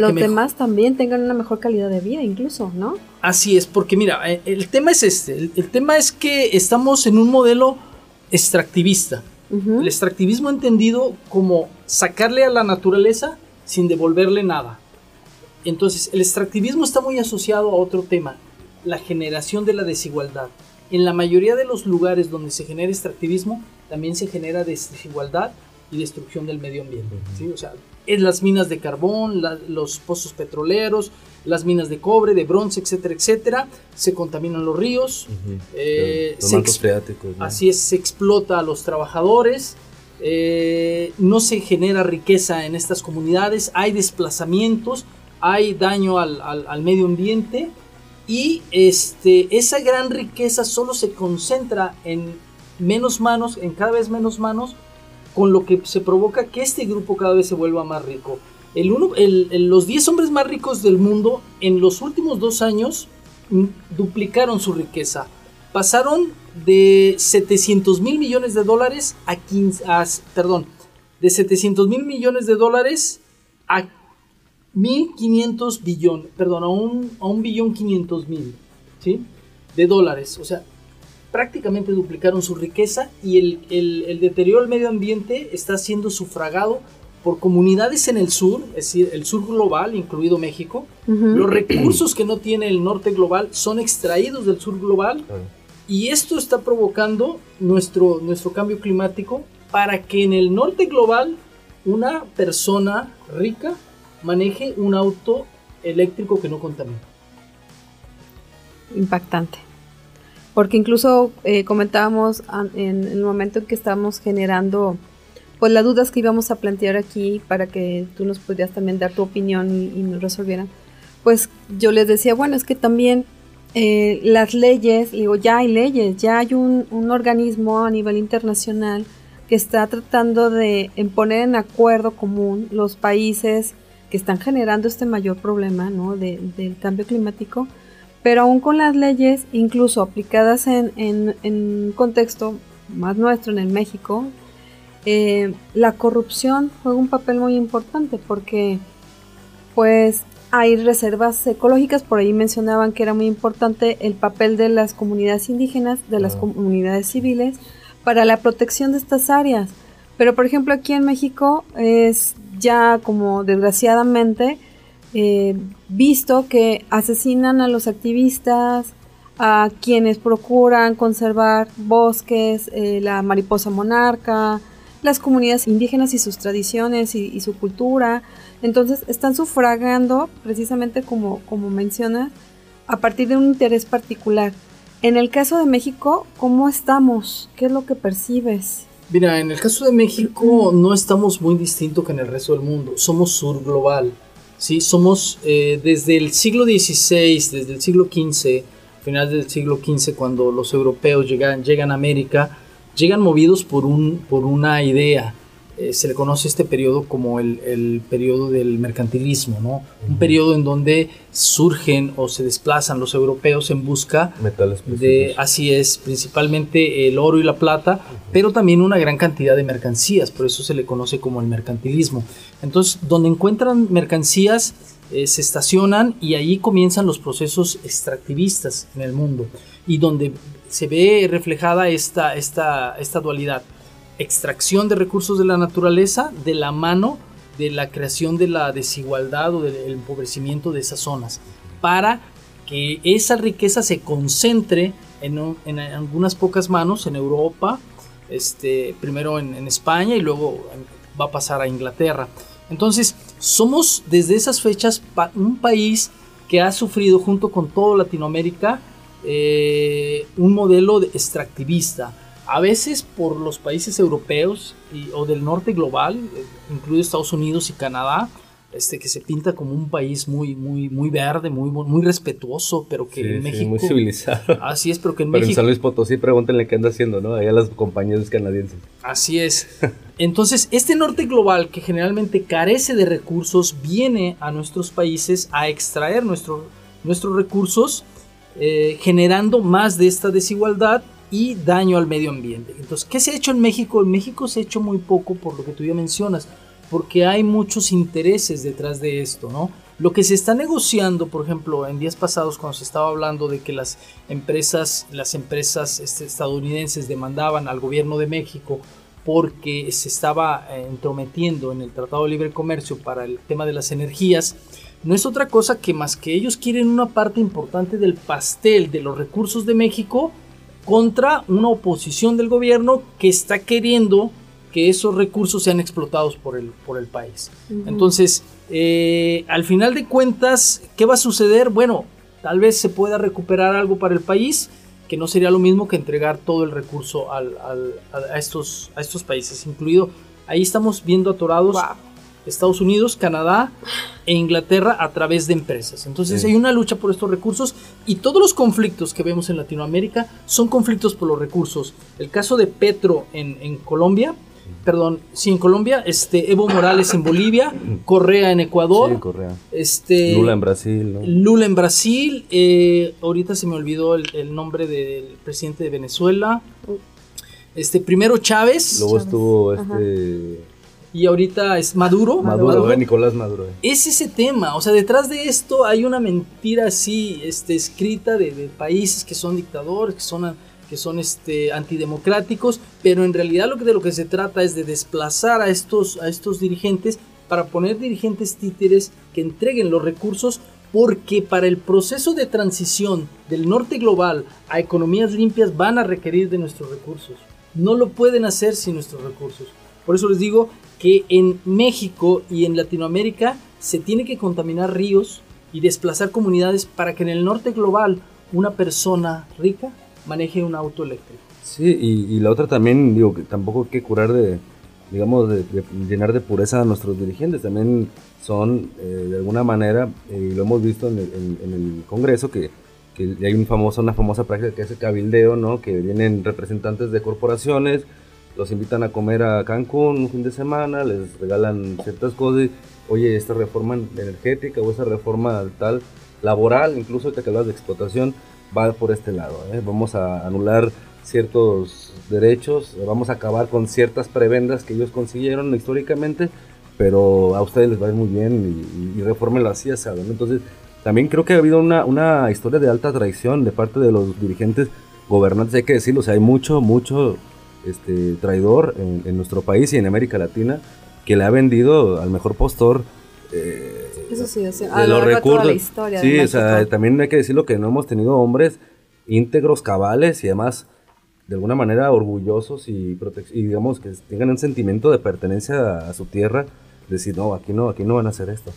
los demás también tengan una mejor calidad de vida, incluso, ¿no? Así es, porque mira, eh, el, tema es este, el, tema es que estamos en un modelo extractivista. El extractivismo entendido como sacarle a la naturaleza sin devolverle nada. Entonces, el extractivismo está muy asociado a otro tema, la generación de la desigualdad. En la mayoría de los lugares donde se genera extractivismo, también se genera desigualdad y destrucción del medio ambiente. ¿sí? O sea, en las minas de carbón, los pozos petroleros, las minas de cobre, de bronce, etcétera, etcétera, se contaminan los ríos, eh, así es, se explota a los trabajadores, eh, no se genera riqueza en estas comunidades, hay desplazamientos, hay daño al, al, medio ambiente y este, esa gran riqueza solo se concentra en menos manos, en cada vez menos manos, con lo que se provoca que este grupo cada vez se vuelva más rico. El uno, el, los 10 hombres más ricos del mundo en los últimos dos años duplicaron su riqueza. Pasaron de 700 mil millones de dólares a 15, a- perdón, de 700 mil millones de dólares a 1.500 billón, perdón, a un, a un billón 500 mil, ¿sí? De dólares. O sea, prácticamente duplicaron su riqueza y el, el- el deterioro del medio ambiente está siendo sufragado por comunidades en el sur, es decir, el sur global, incluido México. Los recursos que no tiene el norte global son extraídos del sur global Claro. y esto está provocando nuestro, nuestro cambio climático para que en el norte global una persona rica maneje un auto eléctrico que no contamina. impactante. Porque incluso eh, comentábamos en el momento en que estábamos generando pues las dudas que íbamos a plantear aquí para que tú nos pudieras también dar tu opinión y, y nos resolvieran. Pues yo les decía, bueno, es que también eh, las leyes, digo, ya hay leyes, ya hay un, un organismo a nivel internacional que está tratando de poner en acuerdo común los países que están generando este mayor problema ¿no? de- del cambio climático pero aún con las leyes, incluso aplicadas en, en, en un contexto más nuestro, en el México, eh, la corrupción juega un papel muy importante porque pues hay reservas ecológicas, por ahí mencionaban que era muy importante el papel de las comunidades indígenas, de las comunidades civiles, para la protección de estas áreas. Pero por ejemplo aquí en México es ya como desgraciadamente eh, visto que asesinan a los activistas, a quienes procuran conservar bosques, eh, la mariposa monarca, las comunidades indígenas y sus tradiciones y, su cultura. Entonces están sufragando, precisamente como, como mencionas, a partir de un interés particular. En el caso de México, ¿cómo estamos? ¿Qué es lo que percibes? Mira, en el caso de México no estamos muy distinto que en el resto del mundo. Somos sur global. ¿Sí? Somos eh, desde el siglo XVI, desde el siglo XV, final del siglo XV, cuando los europeos llegan, llegan a América, llegan movidos por, un, por una idea. Eh, se le conoce este periodo como el, el periodo del mercantilismo, ¿no? Un periodo en donde surgen o se desplazan los europeos en busca Metales de, así es, principalmente el oro y la plata, pero también una gran cantidad de mercancías, por eso se le conoce como el mercantilismo. Entonces, donde encuentran mercancías, eh, se estacionan y ahí comienzan los procesos extractivistas en el mundo y donde se ve reflejada esta, esta, esta dualidad. Extracción de recursos de la naturaleza de la mano de la creación de la desigualdad o del empobrecimiento de esas zonas para que esa riqueza se concentre en, en algunas pocas manos en Europa, este, primero en, España y luego va a pasar a Inglaterra. Entonces, somos desde esas fechas un país que ha sufrido junto con todo Latinoamérica eh, un modelo de extractivista. A veces por los países europeos y- o del norte global, eh, incluido Estados Unidos y Canadá, este, que se pinta como un país muy, muy, muy verde, muy, muy respetuoso, pero que Sí, en sí, México... muy civilizado. [laughs] Así es, pero que en Pero en México... San Luis Potosí pregúntenle qué anda haciendo, ¿no? Allá las compañías canadienses. Así es. [laughs] Entonces, este norte global que generalmente carece de recursos viene a nuestros países a extraer nuestro- nuestros recursos, eh, generando más de esta desigualdad y daño al medio ambiente. Entonces, ¿qué se ha hecho en México? En México se ha hecho muy poco por lo que tú ya mencionas, porque hay muchos intereses detrás de esto, ¿no? Lo que se está negociando, por ejemplo, en días pasados cuando se estaba hablando de que las empresas, las empresas este, estadounidenses demandaban al gobierno de México porque se estaba eh, entrometiendo en el Tratado de Libre Comercio para el tema de las energías, no es otra cosa que más que ellos quieren una parte importante del pastel de los recursos de México contra una oposición del gobierno que está queriendo que esos recursos sean explotados por el, por el país. Entonces, eh, al final de cuentas, ¿qué va a suceder? Bueno, tal vez se pueda recuperar algo para el país, que no sería lo mismo que entregar todo el recurso al- al- a, a estos, a estos países, incluido, ahí estamos viendo atorados Wow. Estados Unidos, Canadá e Inglaterra a través de empresas. Entonces Sí. hay una lucha por estos recursos y todos los conflictos que vemos en Latinoamérica son conflictos por los recursos. El caso de Petro en, en Colombia perdón, sí, en Colombia, este, Evo Morales en Bolivia, [laughs] Correa en Ecuador, Sí, Correa. este, Lula en Brasil, ¿no? Lula en Brasil, eh, ahorita se me olvidó el, el nombre del presidente de Venezuela, este, primero Chávez, Luego estuvo Ajá. Y ahorita es Maduro. Maduro, eh, Nicolás Maduro. eh. Es ese tema, o sea, detrás de esto hay una mentira así, este, escrita de, de países que son dictadores, que son, que son este, antidemocráticos, pero en realidad lo que, de lo que se trata es de desplazar a estos, a estos dirigentes para poner dirigentes títeres que entreguen los recursos, porque para el proceso de transición del norte global a economías limpias van a requerir de nuestros recursos. No lo pueden hacer sin nuestros recursos. Por eso les digo que en México y en Latinoamérica se tiene que contaminar ríos y desplazar comunidades para que en el norte global una persona rica maneje un auto eléctrico. Sí, y, la otra también, digo, que tampoco hay que curar de, digamos, de, llenar de pureza a nuestros dirigentes. También son, eh, de alguna manera, eh, y lo hemos visto en el, en- en el Congreso, que, que hay un famoso, una famosa práctica que es el cabildeo, ¿no? Que vienen representantes de corporaciones, los invitan a comer a Cancún un fin de semana, les regalan ciertas cosas, oye, esta reforma energética o esta reforma tal, laboral, incluso que hablas de explotación, va por este lado. ¿eh? Vamos a anular ciertos derechos, vamos a acabar con ciertas prebendas que ellos consiguieron históricamente, pero a ustedes les va muy bien y, y reformenlo así, saben. Entonces, también creo que ha habido una, una historia de alta traición de parte de los dirigentes gobernantes, hay que decirlo, o sea, hay mucho, mucho este, traidor en, en nuestro país y en América Latina que le ha vendido al mejor postor. eh, Eso sí, o sea, de a lo los recursos. la historia sí, o sea, también hay que decirlo que no hemos tenido hombres íntegros, cabales y además de alguna manera orgullosos y, y digamos que tengan un sentimiento de pertenencia a, a su tierra, decir, no, aquí no, aquí no van a hacer esto,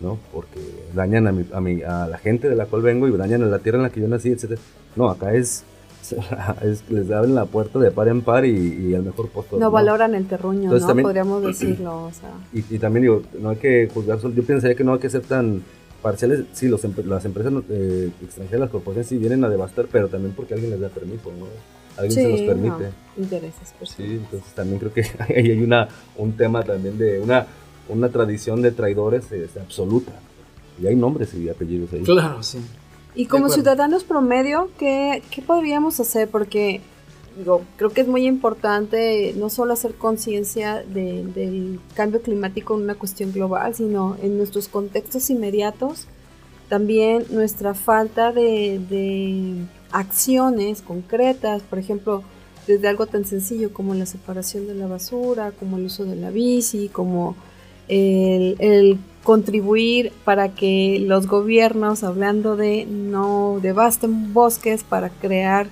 ¿no? Porque dañan a, mi, a, mi- a la gente de la cual vengo y dañan a la tierra en la que yo nací, etc. No, acá es, [laughs] es- les abren la puerta de par en par y, y al mejor postor. No valoran el terruño, Entonces, ¿no? también- Podríamos [clears throat] decirlo, o sea. Y, y también digo, no hay que juzgar, yo pensaría que no hay que ser tan parciales. Sí, los, las empresas eh, extranjeras, las corporaciones sí vienen a devastar, pero también porque alguien les da permiso, ¿no? Alguien se los Sí, permite. no, intereses Sí, personales. entonces también creo que [laughs] ahí hay una, un tema también de una, una tradición de traidores este, absoluta. Y hay nombres y apellidos ahí. Claro, sí. Y como ciudadanos promedio, ¿qué, ¿qué podríamos hacer? Porque digo, creo que es muy importante no solo hacer conciencia de- del cambio climático en una cuestión global, sino en nuestros contextos inmediatos, también nuestra falta de, de acciones concretas, por ejemplo, desde algo tan sencillo como la separación de la basura, como el uso de la bici, como el, contribuir para que los gobiernos, hablando de no devasten bosques para crear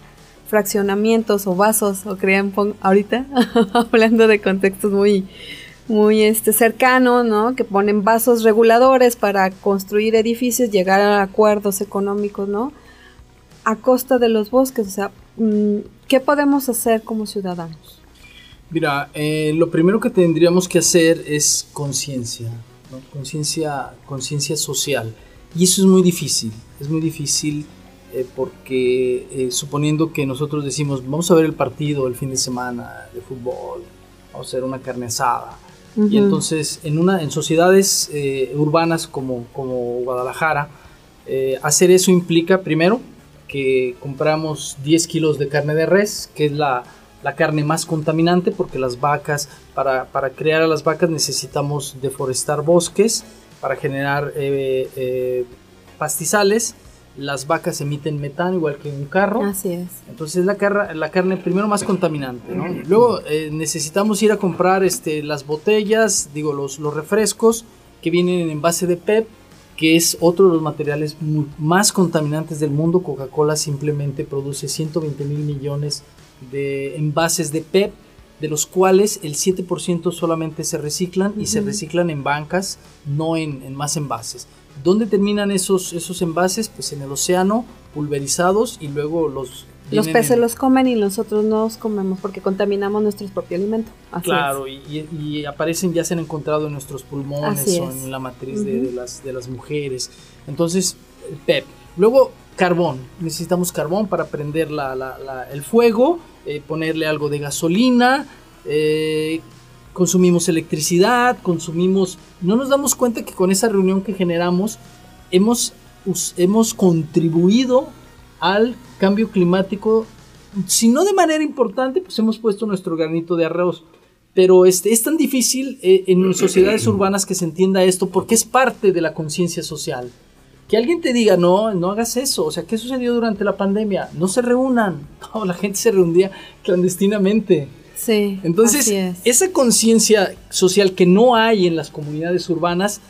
fraccionamientos o vasos o crean ahorita [laughs] hablando de contextos muy muy este cercanos, ¿no? Que ponen vasos reguladores para construir edificios, llegar a acuerdos económicos, ¿no? A costa de los bosques, o sea, mm, ¿qué podemos hacer como ciudadanos? Mira, eh, lo primero que tendríamos que hacer es conciencia, ¿no? conciencia, conciencia social. Y eso es muy difícil, es muy difícil eh, porque eh, suponiendo que nosotros decimos, vamos a ver el partido el fin de semana de fútbol, vamos a hacer una carne asada. Y Ujú. entonces en, una, en sociedades eh, urbanas como, como Guadalajara, eh, hacer eso implica primero que compramos 10 kilos de carne de res, que es la, la carne más contaminante porque las vacas, para, para crear a las vacas necesitamos deforestar bosques para generar eh, eh, pastizales. Las vacas emiten metano igual que un carro. Así es. Entonces la, carra- la carne primero más contaminante, ¿no? Luego eh, necesitamos ir a comprar este, las botellas, digo, los, los refrescos que vienen en envase de PEP, que es otro de los materiales más contaminantes del mundo. Coca-Cola simplemente produce 120 mil millones de envases de PEP, de los cuales el 7% solamente se reciclan y se Ujú. reciclan en bancas, no en, en más envases. ¿Dónde terminan esos, esos envases? Pues en el océano, pulverizados y luego los... Los peces en- los comen y nosotros no los comemos porque contaminamos nuestro propio alimento. Así Claro, y, y- aparecen, ya se han encontrado en nuestros pulmones Así o es. en la matriz de, Ujú. de las, de las mujeres. Entonces, PEP. Luego, carbón. Necesitamos carbón para prender el fuego, eh, ponerle algo de gasolina. eh, consumimos electricidad, consumimos... No nos damos cuenta que con esa reunión que generamos hemos, hemos contribuido al cambio climático, si no de manera importante, pues hemos puesto nuestro granito de arroz. Pero este, es tan difícil eh, en sociedades urbanas que se entienda esto porque es parte de la conciencia social. Que alguien te diga, no, no hagas eso. O sea, ¿qué sucedió durante la pandemia? No se reúnan. [laughs] No, la gente se reunía clandestinamente. Sí. Entonces, esa conciencia social que no hay en las comunidades urbanas,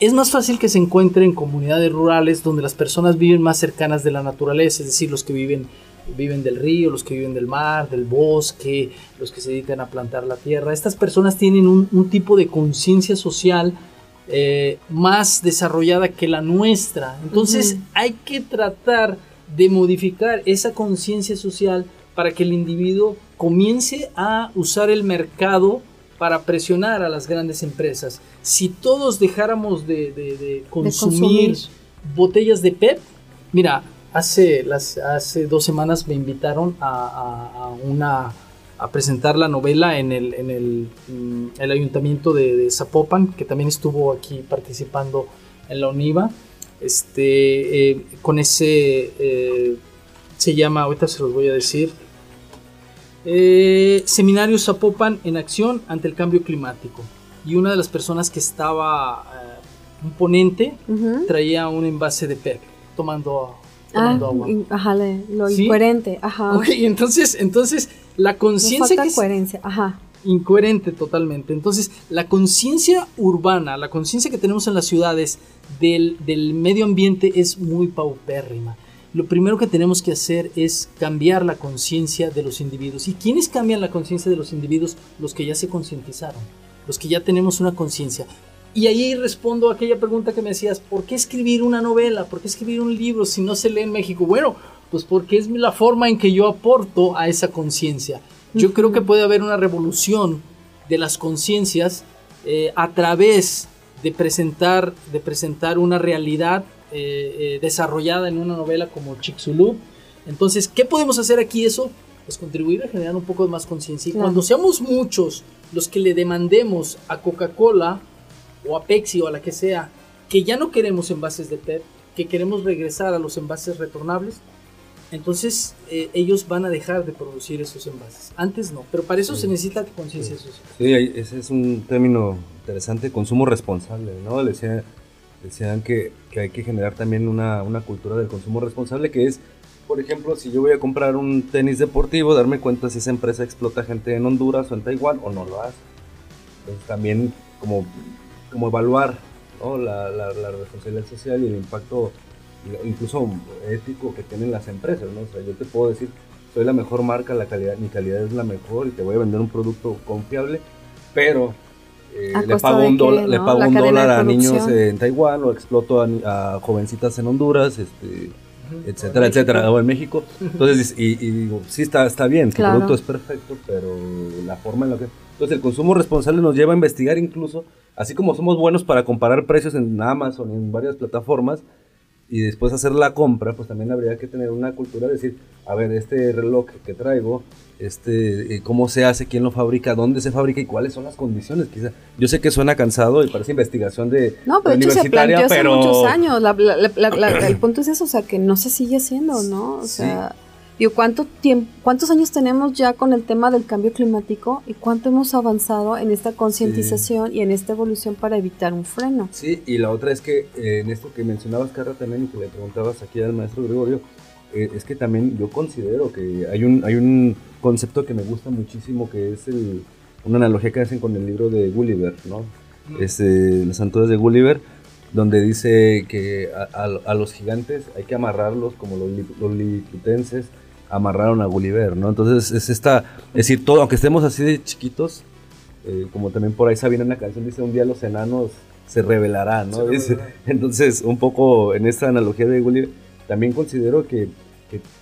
es más fácil que se encuentre en comunidades rurales donde las personas viven más cercanas de la naturaleza, es decir, los que viven, viven del río, los que viven del mar, del bosque, los que se dedican a plantar la tierra. Estas personas tienen un, tipo de conciencia social eh, más desarrollada que la nuestra. Entonces hay que tratar de modificar esa conciencia social para que el individuo comience a usar el mercado para presionar a las grandes empresas. Si todos dejáramos de, consumir, botellas de PEP, mira, hace, las, hace dos semanas me invitaron a, una a presentar la novela en el, en el, mm, el ayuntamiento de, Zapopan, que también estuvo aquí participando en la ONIVA. Este, eh, con ese, eh, se llama, ahorita se los voy a decir, eh, Seminario Zapopan en acción ante el cambio climático. Y una de las personas que estaba, eh, un ponente, traía un envase de PEP tomando, tomando ah, agua. Ajá, lo incoherente, ajá. Ok, entonces, entonces la conciencia que... coherencia, ajá. Incoherente totalmente. Entonces, la conciencia urbana, la conciencia que tenemos en las ciudades del, del medio ambiente es muy paupérrima lo primero que tenemos que hacer es cambiar la conciencia de los individuos. ¿Y quiénes cambian la conciencia de los individuos? Los que ya se concientizaron, los que ya tenemos una conciencia. Y ahí respondo a aquella pregunta que me decías, ¿por qué escribir una novela? ¿Por qué escribir un libro si no se lee en México? Bueno, pues porque es la forma en que yo aporto a esa conciencia. Yo creo que puede haber una revolución de las conciencias eh, a través de presentar, de presentar una realidad eh, eh, desarrollada en una novela como Chicxulub. Entonces, ¿qué podemos hacer aquí eso? Pues contribuir a generar un poco más conciencia. Y cuando seamos muchos los que le demandemos a Coca-Cola o a Pepsi o a la que sea, que ya no queremos envases de PET, que queremos regresar a los envases retornables, entonces eh, ellos van a dejar de producir esos envases. Antes no, pero para eso se necesita conciencia social. Sí, ese es un término interesante, consumo responsable, ¿no? Le decía decían que, que hay que generar también una, una, cultura del consumo responsable, que es, por ejemplo, si yo voy a comprar un tenis deportivo, darme cuenta si esa empresa explota gente en Honduras o en Taiwán o no lo hace. Entonces también como, como evaluar ¿no? la, la, la, responsabilidad social y el impacto incluso ético que tienen las empresas. ¿no? O sea, yo te puedo decir, soy la mejor marca, la calidad, mi calidad es la mejor y te voy a vender un producto confiable, pero eh, le pago un, dólar, le pago un dólar a niños en Taiwán o exploto a, jovencitas en Honduras, este, etcétera, etcétera, o en México. Entonces, y, digo, sí está, está bien, el producto es perfecto, pero la forma en la que... Entonces, el consumo responsable nos lleva a investigar incluso, así como somos buenos para comparar precios en Amazon y en varias plataformas, y después hacer la compra, pues también habría que tener una cultura de decir, a ver, este reloj que traigo este, eh, cómo se hace, quién lo fabrica, dónde se fabrica y cuáles son las condiciones. Quizá. Yo sé que suena cansado y parece investigación de, no, pero universitaria, se pero... hace muchos años. el punto es eso, o sea, que no se sigue haciendo, ¿no? O sea, ¿cuánto tiempo, ¿cuántos años tenemos ya con el tema del cambio climático y cuánto hemos avanzado en esta concientización y en esta evolución para evitar un freno? Sí, y la otra es que eh, en esto que mencionabas, Carla, también y que le preguntabas aquí al maestro Gregorio, eh, es que también yo considero que hay un, hay un concepto que me gusta muchísimo que es el, una analogía que hacen con el libro de Gulliver, ¿no? Es eh, Las aventuras de Gulliver, donde dice que a, los gigantes hay que amarrarlos como los, los liliputenses amarraron a Gulliver, ¿no? Entonces es esta, es decir, todo, aunque estemos así de chiquitos, eh, como también por ahí sabía una canción, dice un día los enanos se revelarán, ¿no? entonces, un poco en esta analogía de Gulliver, también considero que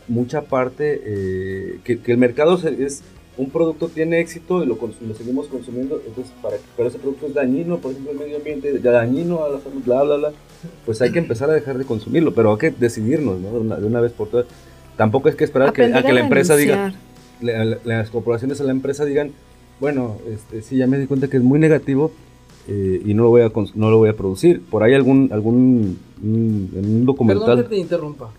mucha parte, eh, que, el mercado es, un producto tiene éxito y lo, lo seguimos consumiendo, entonces para, pero ese producto es dañino, por ejemplo, el medio ambiente, ya dañino a la salud, bla, bla, bla, pues hay que empezar a dejar de consumirlo, pero hay que decidirnos, ¿no? De una, vez por todas. Tampoco es que esperar que, a que la empresa diga, las corporaciones a la empresa digan, Bueno, este, sí, ya me di cuenta que es muy negativo eh, y no lo voy a no lo voy a producir. Por ahí algún algún un, en un documental. Perdón que te interrumpa.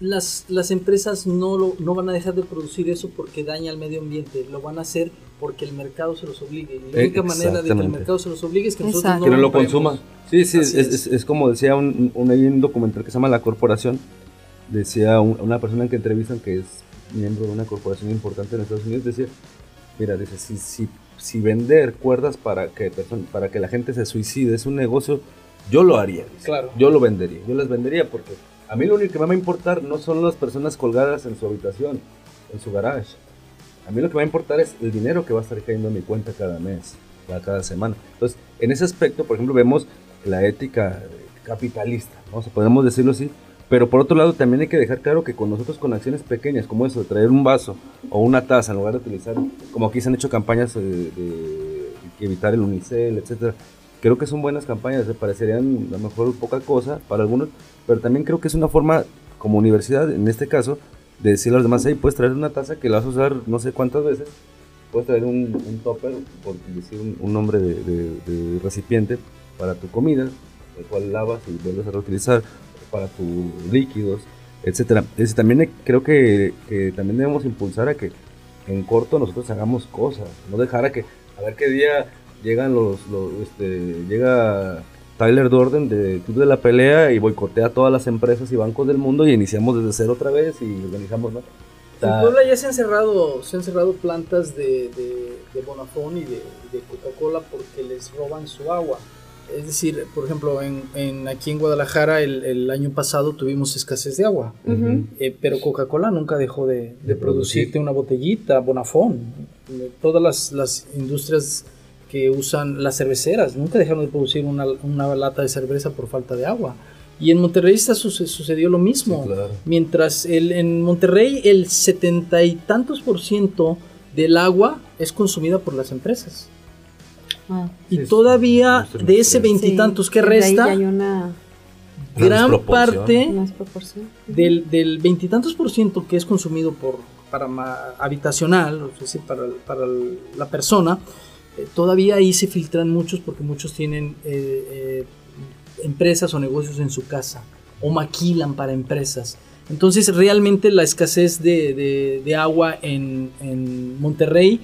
Las, las empresas no, lo, no van a dejar de producir eso porque daña al medio ambiente. Lo van a hacer porque el mercado se los obligue. Y la Eh, única manera de que el mercado se los obligue es que nosotros que no lo compremos. consuma. Sí, sí, es, Así es. es- es como decía un, un, hay un documental que se llama La Corporación. Decía un- una persona que entrevistan que es miembro de una corporación importante en Estados Unidos. Decía, mira, dice, si, si, si vender cuerdas para que, para que la gente se suicide es un negocio, yo lo haría. dice. Claro. Yo lo vendería. Yo las vendería porque a mí lo único que me va a importar no son las personas colgadas en su habitación, en su garage. A mí lo que me va a importar es el dinero que va a estar cayendo en mi cuenta cada mes, cada, cada semana. Entonces, en ese aspecto, por ejemplo, vemos la ética capitalista, ¿no? O sea, podemos decirlo así. Pero por otro lado, también hay que dejar claro que con nosotros, con acciones pequeñas, como eso, de traer un vaso o una taza en lugar de utilizar, como aquí se han hecho campañas eh, de, de evitar el unicel, etcétera. Creo que son buenas campañas, se parecerían a lo mejor poca cosa para algunos, pero también creo que es una forma, como universidad, en este caso, de decirle a los demás, hey, puedes traer una taza que la vas a usar no sé cuántas veces, puedes traer un, un topper, por decir un, un nombre de, de- de recipiente, para tu comida, el cual lavas y vuelves a reutilizar, para tus líquidos, etcétera. También creo que, que también debemos impulsar a que en corto nosotros hagamos cosas, no dejar a que, a ver qué día llegan los, los este, llega Tyler Durden de Club de la Pelea y boicotea todas las empresas y bancos del mundo y iniciamos desde cero otra vez y organizamos, ¿no? En Puebla ya se han cerrado, se han cerrado plantas de, de, de Bonafón y de Coca-Cola porque les roban su agua. Es decir, por ejemplo, en, en- aquí en Guadalajara el, el año pasado tuvimos escasez de agua, Ujú. eh, pero Coca-Cola nunca dejó de, de De producir. producirte una botellita, Bonafón. Todas las, las industrias que usan las cerveceras nunca dejaron de producir una, una lata de cerveza por falta de agua. Y en Monterrey está suce- sucedió lo mismo. Sí, claro. Mientras el, en Monterrey el setenta y tantos por ciento del agua es consumida por las empresas. Ah, Y Sí, todavía sí, de ese veintitantos que sí, resta, hay una, gran parte una del del veintitantos por ciento que es consumido por para ma- habitacional, es decir, para, para la persona, eh, todavía ahí se filtran muchos porque muchos tienen eh, eh, empresas o negocios en su casa o maquilan para empresas. Entonces realmente la escasez de, de- de agua en, en Monterrey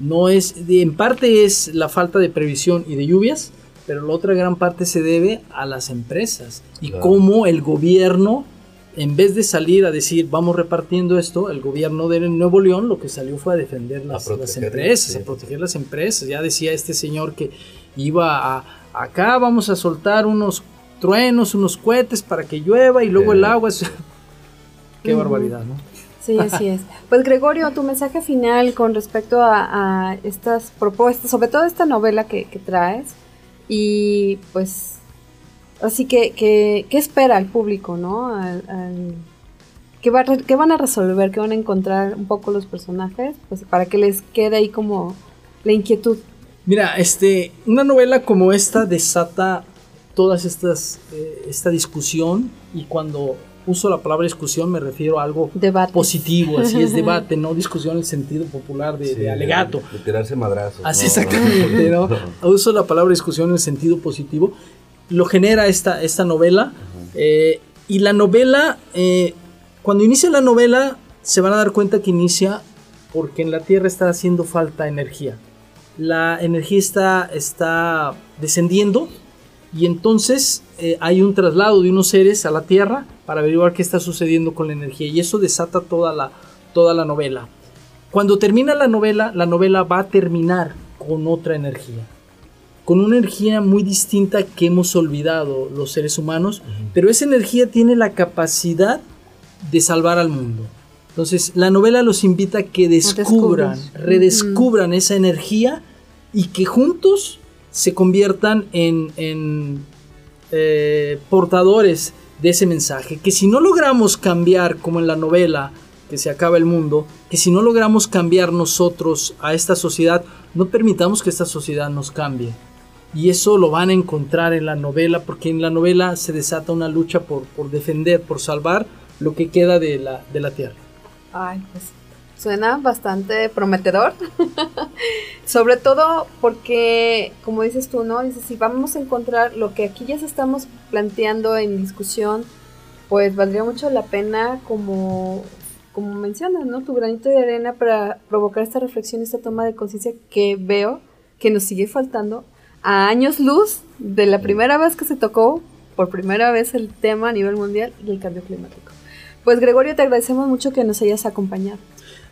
no es, de- en parte es la falta de previsión y de lluvias, pero la otra gran parte se debe a las empresas y Claro. cómo el gobierno, en vez de salir a decir vamos repartiendo esto, el gobierno de Nuevo León lo que salió fue a defender las, empresas, sí. a proteger las empresas. Ya decía este señor que iba a acá vamos a soltar unos truenos, unos cohetes para que llueva y luego el Eh. agua es... [laughs] Qué barbaridad, ¿no? Sí, así es. Pues Gregorio, tu mensaje final con respecto a, estas propuestas, sobre todo esta novela que, traes, y pues así que, ¿qué espera el público, no? Al- ¿qué, va qué van a resolver? ¿Qué van a encontrar un poco los personajes? Pues para que les quede ahí como la inquietud. Mira, este, una novela como esta desata todas estas, eh, esta discusión y cuando uso la palabra discusión me refiero a algo Debate. positivo, así es [laughs] debate, no discusión en el sentido popular de, sí, de alegato. De, tirarse madrazos. Así no, exactamente, ¿no? [laughs] [laughs] Uso la palabra discusión en el sentido positivo. Lo genera esta, esta novela. eh, y la novela, eh, cuando inicia la novela, se van a dar cuenta que inicia porque en la Tierra está haciendo falta energía. La energía está, está descendiendo y entonces eh, hay un traslado de unos seres a la Tierra para averiguar qué está sucediendo con la energía. Y eso desata toda la, toda la novela. Cuando termina la novela, la novela va a terminar con otra energía, con una energía muy distinta que hemos olvidado los seres humanos, pero esa energía tiene la capacidad de salvar al mundo. Entonces, la novela los invita a que descubran, redescubran esa energía y que juntos se conviertan en, en, eh, portadores de ese mensaje. Que si no logramos cambiar, como en la novela, que se acaba el mundo, que si no logramos cambiar nosotros a esta sociedad, no permitamos que esta sociedad nos cambie. Y eso lo van a encontrar en la novela, porque en la novela se desata una lucha por, por defender, por salvar lo que queda de la, de la tierra. Ay, pues suena bastante prometedor. [laughs] Sobre todo porque, como dices tú, ¿no? Dices, si vamos a encontrar lo que aquí ya estamos planteando en discusión, pues valdría mucho la pena como, como mencionas, ¿no? Tu granito de arena para provocar esta reflexión, esta toma de conciencia que veo que nos sigue faltando a años luz de la primera vez que se tocó por primera vez el tema a nivel mundial del cambio climático. Pues Gregorio, te agradecemos mucho que nos hayas acompañado.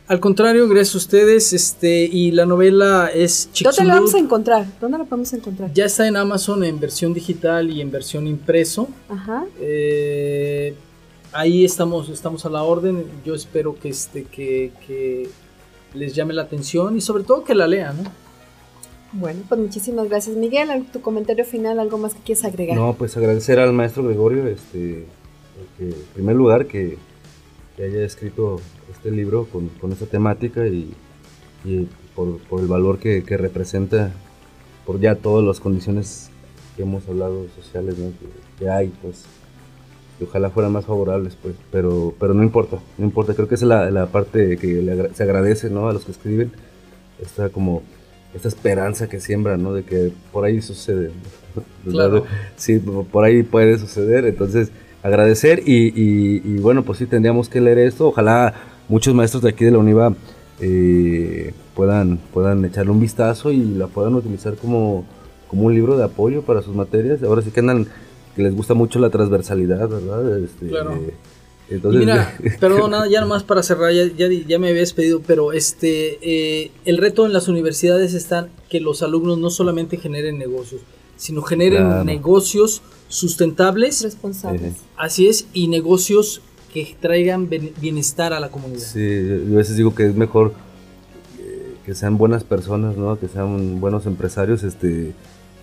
Al contrario, gracias a ustedes. Este, y la novela es Chicxulub. ¿Dónde la vamos a encontrar? ¿Dónde la podemos encontrar? Ya está en Amazon en versión digital y en versión impreso. Ajá. Eh, ahí estamos, estamos a la orden. Yo espero que, este, que, que les llame la atención y sobre todo que la lean, ¿no? Bueno, pues muchísimas gracias, Miguel. Tu comentario final, algo más que quieras agregar. No, pues agradecer al maestro Gregorio, este, en primer lugar que, haya escrito este libro con, con esta temática y, por, el valor que, representa por ya todas las condiciones que hemos hablado sociales que, hay, pues que ojalá fueran más favorables, pues, pero, pero no importa, no importa, creo que esa es la, parte que se agradece ¿no? a los que escriben, está como esta esperanza que siembra, ¿no? De que por ahí sucede. [laughs] Claro. Sí, por ahí puede suceder. Entonces, agradecer y, bueno, pues sí tendríamos que leer esto. Ojalá muchos maestros de aquí de la UNIVA eh, puedan, puedan echarle un vistazo y la puedan utilizar como, como un libro de apoyo para sus materias. Ahora sí que andan, que les gusta mucho la transversalidad, ¿verdad? Este, claro. Mira, [laughs] perdón, ya nomás para cerrar, ya, ya, me habías pedido, pero este, eh, el reto en las universidades está que los alumnos no solamente generen negocios, sino generen negocios sustentables, responsables. Así es, y negocios que traigan bienestar a la comunidad. Sí, yo a veces digo que es mejor eh, que sean buenas personas, ¿no? Que sean buenos empresarios, este,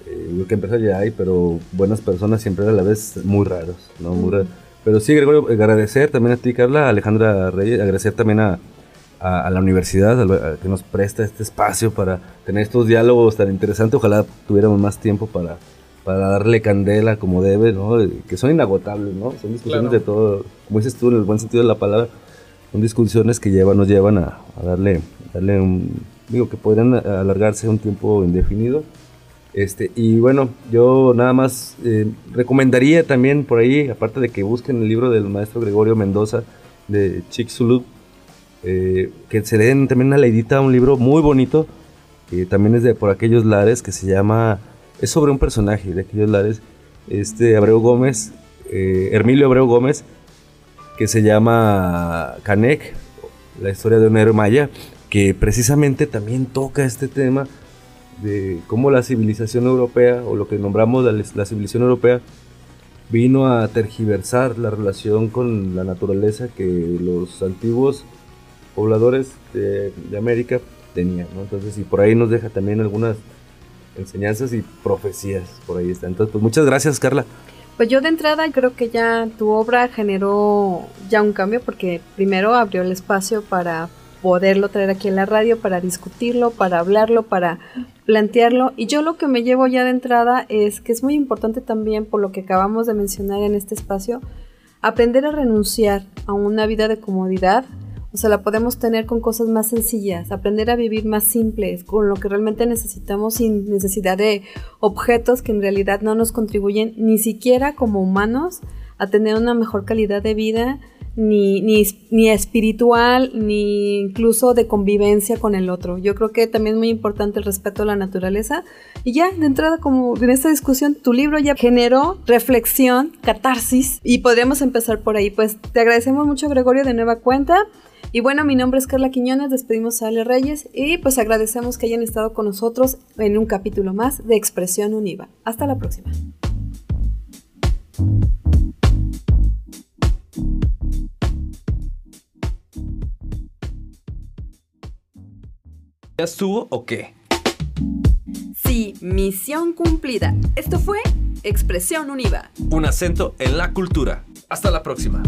eh, que empresarios ya hay, pero buenas personas siempre a la vez muy raros, ¿no? Muy raros pero sí, Gregorio, agradecer también a ti, Carla, a Alejandra Reyes, agradecer también a, a, la universidad que nos presta este espacio para tener estos diálogos tan interesantes. Ojalá tuviéramos más tiempo para, para darle candela como debe, ¿no? que son inagotables, ¿no? Son discusiones de todo, como dices tú, en el buen sentido de la palabra, son discusiones que llevan, nos llevan a, a darle, darle un, digo, que podrían alargarse un tiempo indefinido este, y bueno, yo nada más eh, recomendaría también por ahí, aparte de que busquen el libro del maestro Gregorio Mendoza de Chicxulub, eh, que se den también una leidita, un libro muy bonito, que también es de por aquellos lares, que se llama, es sobre un personaje de aquellos lares, este Abreu Gómez, eh, Hermilio Abreu Gómez, que se llama Canek, la historia de un héroe maya, que precisamente también toca este tema de cómo la civilización europea, o lo que nombramos la, civilización europea, vino a tergiversar la relación con la naturaleza que los antiguos pobladores de, América tenían. Entonces, y por ahí nos deja también algunas enseñanzas y profecías, por ahí está. Entonces, pues muchas gracias, Carla. Pues yo de entrada creo que ya tu obra generó ya un cambio porque primero abrió el espacio para poderlo traer aquí en la radio para discutirlo, para hablarlo, para plantearlo. Y yo lo que me llevo ya de entrada es que es muy importante también, por lo que acabamos de mencionar en este espacio, aprender a renunciar a una vida de comodidad. O sea, la podemos tener con cosas más sencillas, aprender a vivir más simples, con lo que realmente necesitamos sin necesidad de objetos que en realidad no nos contribuyen ni siquiera como humanos a tener una mejor calidad de vida, ni, ni, ni, espiritual, ni incluso de convivencia con el otro. Yo creo que también es muy importante el respeto a la naturaleza. Y ya, de entrada, como en esta discusión, tu libro ya generó reflexión, catarsis, y podríamos empezar por ahí. Pues te agradecemos mucho, Gregorio, de nueva cuenta. Y bueno, mi nombre es Carla Quiñones, despedimos a Ale Reyes y pues agradecemos que hayan estado con nosotros en un capítulo más de Expresión Univa. Hasta la próxima. ¿Ya estuvo o qué? Sí, misión cumplida. Esto fue Expresión Univa. Un acento en la cultura. Hasta la próxima.